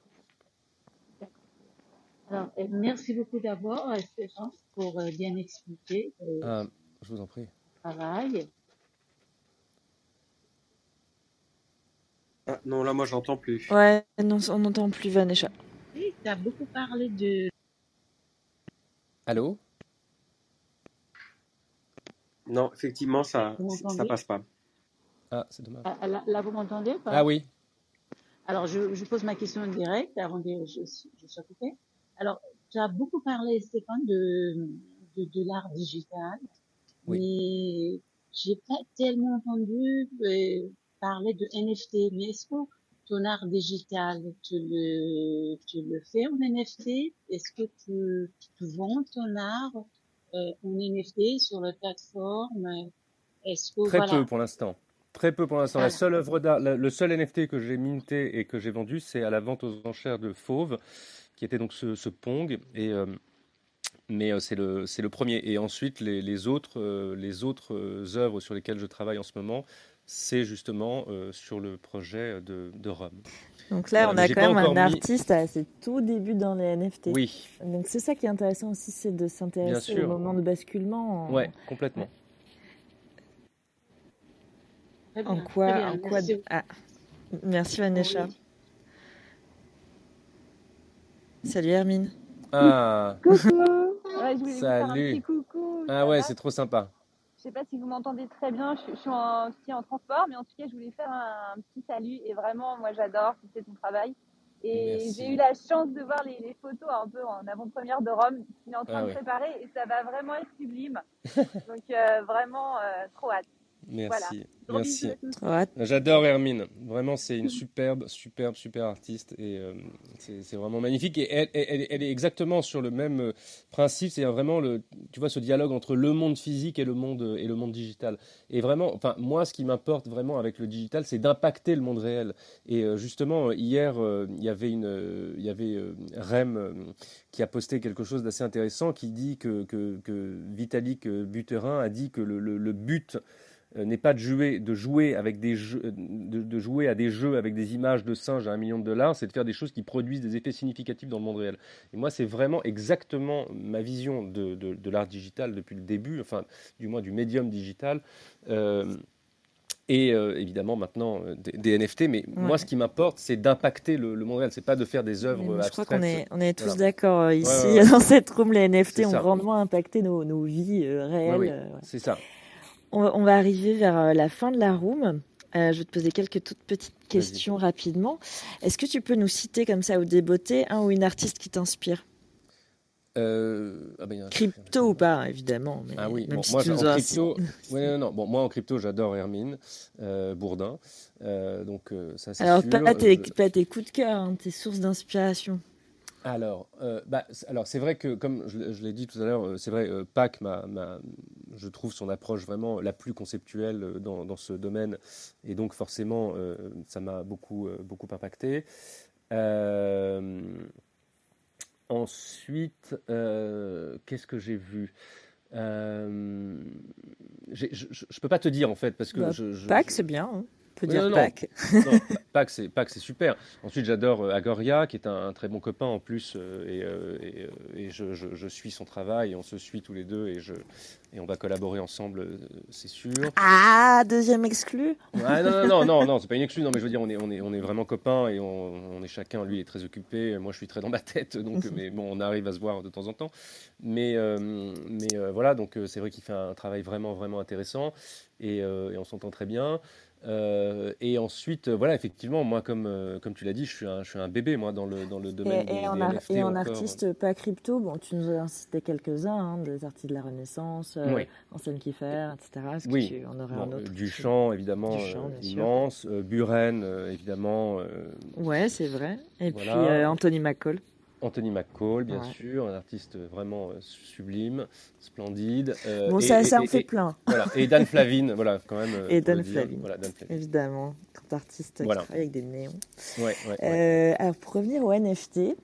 Alors, merci beaucoup d'abord, Stéphane, pour euh, bien expliquer. Euh, ah, je vous en prie. Travail. Ah, non, là, moi, j'entends plus. Ouais, non, on n'entend plus Vanessa. Oui, tu as beaucoup parlé de. Allô? Non, effectivement, ça, ça passe pas. Ah, c'est dommage. Ah, là, là, vous m'entendez Ah oui. Alors, je, je, pose ma question en direct avant que je, je sois coupée. Alors, tu as beaucoup parlé, Stéphane, de, de, de l'art digital, oui. mais j'ai pas tellement entendu euh, parler de NFT. Mais est-ce que ton art digital, tu le, tu le fais en NFT Est-ce que tu, tu vends ton art euh, en NFT sur la plateforme? Est-ce que Très voilà. peu pour l'instant. Très peu pour l'instant. Ah. La seule œuvre d'art, le seul NFT que j'ai minté et que j'ai vendu, c'est à la vente aux enchères de Fauve, qui était donc ce, ce Pong. Et, euh, mais euh, c'est le, le premier. Et ensuite, les, les autres, euh, les autres œuvres sur lesquelles je travaille en ce moment, c'est justement euh, sur le projet de, de Rome. Donc là, on a quand même un mis... artiste à ses tout débuts dans les NFT. Oui. Donc c'est ça qui est intéressant aussi, c'est de s'intéresser au moment de basculement. En... Ouais, complètement. En quoi, en quoi merci. Ah. merci Vanessa. Oui. Salut Hermine. Ah. coucou. Ouais, je voulais Salut. Vous faire un petit coucou. Ah ouais, c'est trop sympa. Je sais pas si vous m'entendez très bien, je, je suis en, aussi en transport, mais en tout cas, je voulais faire un, un petit salut. Et vraiment, moi, j'adore, c'est ton travail. Et j'ai eu la chance de voir les, les, photos un peu en avant-première de Rome, qu'il est en train ah de ouais. préparer, et ça va vraiment être sublime. Donc, euh, vraiment, euh, trop hâte. Merci. Voilà. Merci. J'adore Hermine. Vraiment, c'est une superbe, superbe, super artiste et euh, c'est vraiment magnifique. Et elle, elle, elle, est exactement sur le même euh, principe. C'est vraiment le, tu vois, ce dialogue entre le monde physique et le monde et le monde digital. Et vraiment, enfin, moi, ce qui m'importe vraiment avec le digital, c'est d'impacter le monde réel. Et euh, justement, hier, euh, il y avait une, il y avait euh, Rem qui a posté quelque chose d'assez intéressant, qui dit que, que, que Vitalik Buterin a dit que le, le, le but n'est pas de jouer, de jouer avec des jeux, de, de, jouer à des jeux avec des images de singes à un million de dollars, c'est de faire des choses qui produisent des effets significatifs dans le monde réel. Et moi, c'est vraiment exactement ma vision de, de, de l'art digital depuis le début, enfin, du moins du médium digital. Euh, et euh, évidemment maintenant euh, des, des NFT. Mais moi, ce qui m'importe, c'est d'impacter le, le monde réel. C'est pas de faire des œuvres je crois qu'on est, on est tous Voilà. d'accord euh, ici Ouais, ouais, ouais. dans cette room. Les NFT ont ça. grandement impacté nos, nos vies euh, réelles. euh, c'est ça. On, va- arriver vers euh, la fin de la room. Euh, je vais te poser quelques toutes petites questions rapidement. Est-ce que tu peux nous citer comme ça au débeauté un ou une artiste qui t'inspire? Euh, ah ben, Crypto ou pas, évidemment. Mais Ah oui, même bon, si moi tu en nous crypto, ouais, non, non, bon, moi en crypto, j'adore Hermine euh, Bourdin, Euh, donc ça c'est Alors, sûr. pas tes, pas tes coups de cœur, hein, tes sources d'inspiration. Alors, euh, bah, c'est- alors c'est vrai que, comme je, l'ai- je l'ai dit tout à l'heure, euh, c'est vrai, euh, Pac, m'a- m'a- je trouve son approche vraiment la plus conceptuelle dans, dans ce domaine, et donc forcément, euh, ça m'a beaucoup, beaucoup impacté. Ensuite, qu'est-ce que j'ai vu? Je ne peux pas te dire en fait, parce que Bah, je, je- Pâques, je- c'est bien. hein. Peut dire non. Pâques. Non, Pâques, c'est Pâques, c'est super. Ensuite, j'adore euh, Agoria, qui est un, un très bon copain en plus, euh, et, euh, et, et je, je- je suis son travail, et on se suit tous les deux, et, je, et on va collaborer ensemble, c'est sûr. Ah, deuxième exclu Ouais, non, non, non, non, non, c'est pas une excuse, non, mais je veux dire, on est, on est, on est vraiment copains et on, on est chacun, lui est très occupé, moi je suis très dans ma tête, donc, mais bon, on arrive à se voir de temps en temps. Mais, euh, mais euh, voilà, donc c'est vrai qu'il fait un travail vraiment, vraiment intéressant et, euh, et on s'entend très bien. Euh, et ensuite, euh, voilà, effectivement, moi, comme, euh, comme tu l'as dit, je suis, un, je suis un bébé, moi, dans le, dans le domaine Et, des, et en, des NFT et en artiste pas crypto, bon, tu nous as cité quelques-uns, hein, des artistes de la Renaissance, euh, Oui. Kiefer, etc. Que Oui, tu en aurais Bon, un autre Duchamp, évidemment, Duchamp, immense. Buren, évidemment. Ouais, c'est vrai. Et puis Voilà. Anthony McCall. Anthony McCall, bien Ouais. sûr, un artiste vraiment euh, sublime, splendide. euh, Bon, et- ça, et- ça en et- fait plein. Voilà. Et Dan Flavine, voilà, quand même. euh, Et Dan. Voilà, Flavine. Évidemment, grand artiste Voilà. qui travaille avec des néons. Ouais, ouais, ouais. Euh, alors, pour revenir au NFT,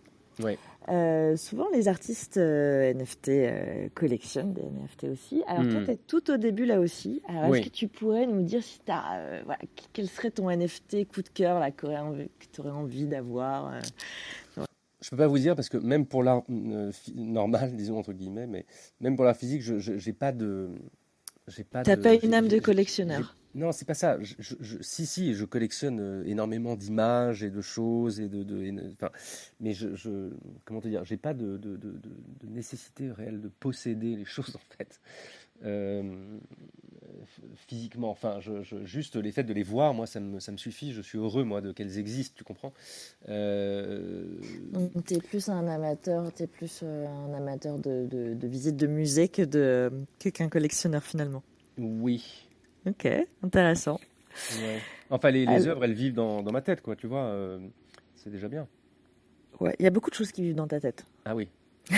euh, souvent les artistes NFT collectionnent des NFT aussi. Alors, toi, Hmm. tu es tout au début là aussi. Alors, Oui. est-ce que tu pourrais nous dire si t'as, euh, voilà, quel serait ton NFT coup de cœur là, que tu aurais envie d'avoir Je peux pas vous dire parce que même pour l'art euh, normal, disons entre guillemets, mais même pour l'art physique, je j'ai pas de, j'ai pas. T'as pas une âme de collectionneur. Non, c'est pas ça. Je, je- je- si, si, je collectionne euh, énormément d'images et de choses et de, de- et de- enfin, mais je, comment te dire, j'ai pas de, nécessité réelle de posséder les choses en fait. Euh, physiquement, enfin, je, je- juste les faits de les voir, moi, ça me, ça me suffit. Je suis heureux, moi, de qu'elles existent, tu comprends? Euh, Donc, tu es plus un amateur, t'es plus euh, un amateur de, de, de visite de musée que de que qu'un collectionneur finalement. Oui. Ok, intéressant. Ouais. Enfin, les, les œuvres, elles vivent dans, dans ma tête, quoi, tu vois. euh, c'est déjà bien. Ouais, il y a beaucoup de choses qui vivent dans ta tête. Ah oui.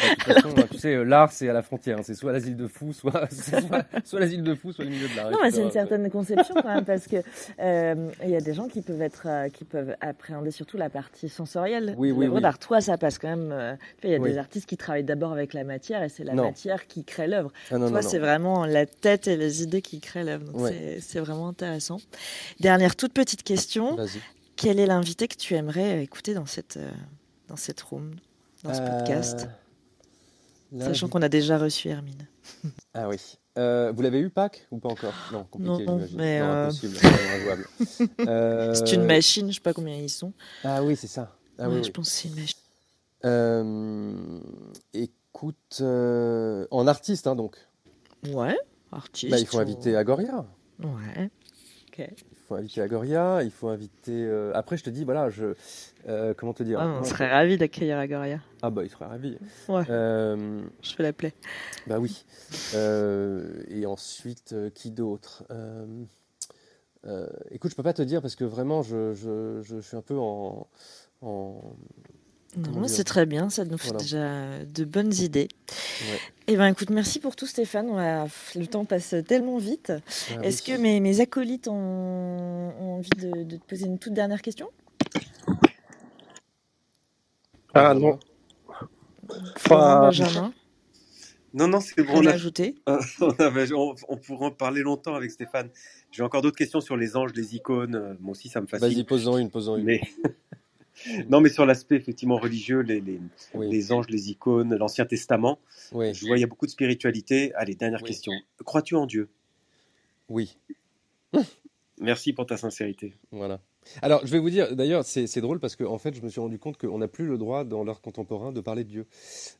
Ouais, de toute façon, tu sais, euh, l'art, c'est à la frontière. hein. C'est soit l'asile de fous, soit, soit, soit l'asile de fous, soit le milieu de l'art. Non, mais c'est une certaine conception quand même parce que euh, il y a des gens qui peuvent être, euh, qui peuvent appréhender surtout la partie sensorielle. Oui, de oui, l'œuvre oui. d'art. Toi, ça passe quand même. euh, il y a des artistes qui travaillent d'abord avec la matière et c'est la Non. matière qui crée l'œuvre. Ah Toi, c'est vraiment la tête et les idées qui créent l'œuvre. Donc Ouais. c'est- vraiment intéressant. Dernière toute petite question. Quel est l'invité que tu aimerais écouter dans cette, euh, dans cette room, dans ce podcast? Euh, Sachant qu'on a déjà reçu Hermine. Ah oui. Euh, vous l'avez eu, Pâques Ou pas encore? Non, compliqué, Non, j'imagine. mais, Non, euh, impossible, injouable. Euh, C'est une machine, je sais pas combien ils sont. Ah oui, c'est ça. Ah Ouais, oui, je oui. pense que c'est une machine. Écoute, en artiste, hein, donc. Ouais, artiste. Bah, il faut ou- inviter Agoria. Ouais. Il faut inviter Agoria, il faut inviter. euh, Après, je te dis, voilà, je. euh, comment te dire? Ah, on serait ravis d'accueillir Agoria. Ah, bah, il serait ravi. Ouais. Euh, Je fais la plaie. Bah oui. Et ensuite, qui d'autre? Écoute, je peux pas te dire parce que vraiment, je, je, je suis un peu en. en Non, c'est très bien, ça nous fait Voilà. déjà de bonnes idées. Ouais. Eh ben, écoute, merci pour tout, Stéphane. On a- Le temps passe tellement vite. Ah Est-ce oui. que mes, mes acolytes ont, ont envie de, de te poser une toute dernière question? Ah non. Enfin, Benjamin, Non, non, c'est bon. On, a- on, avait- on- on pourrait en parler longtemps avec Stéphane. J'ai encore d'autres questions sur les anges, les icônes. Moi aussi, ça me Vas-y, fascine. posons une, posons une. Mais non, mais sur l'aspect effectivement religieux, les, les, Oui. les anges, les icônes, l'Ancien Testament. Oui. Je vois, il y a beaucoup de spiritualité. Allez, dernière Oui. question. Crois-tu en Dieu? Oui. Merci pour ta sincérité. Voilà. Alors, je vais vous dire, d'ailleurs, c'est drôle parce que en fait, je me suis rendu compte qu'on n'a plus le droit dans l'art contemporain de parler de Dieu.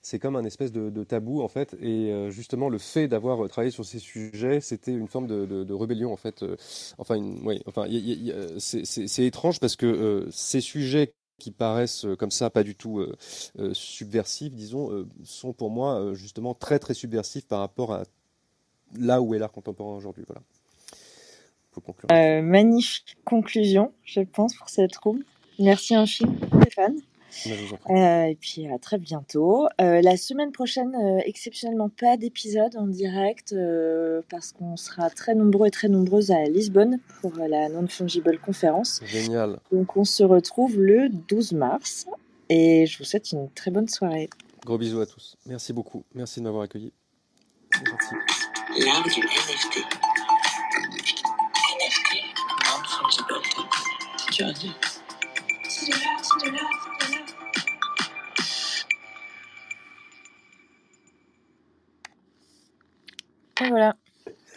C'est comme un espèce de, de, tabou en fait, et euh, justement, le fait d'avoir travaillé sur ces sujets, c'était une forme de, de, de, rébellion en fait. Euh, enfin, une, ouais, enfin, c'est étrange parce que euh, ces sujets qui paraissent comme ça pas du tout subversifs, disons, sont pour moi justement très très subversifs par rapport à là où est l'art contemporain aujourd'hui. Voilà. Euh, magnifique conclusion, je pense, pour cette room. Merci infiniment, Stéphane. Euh, et puis à très bientôt. Euh, la semaine prochaine, exceptionnellement pas d'épisode en direct parce qu'on sera très nombreux et très nombreuses à Lisbonne pour la Non-Fungible conférence. Génial. Donc on se retrouve le 12 mars et je vous souhaite une très bonne soirée. Gros bisous à tous. Merci beaucoup. Merci de m'avoir accueilli. L'art du NFT. C'est de l'art, c'est de l'art, c'est de l'art. Et voilà,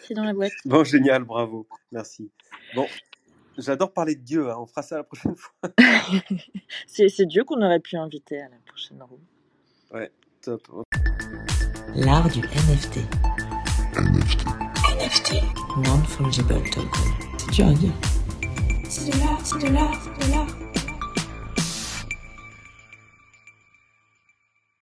c'est dans la boîte. Bon, génial, bravo, merci. Bon, j'adore parler de Dieu, hein. on fera ça la prochaine fois. c'est Dieu qu'on aurait pu inviter à la prochaine roue. Ouais, top. L'art du NFT. NFT. NFT. Non-fungible token. C'est dur à dire. C'est de l'art, c'est de l'art, c'est de l'art.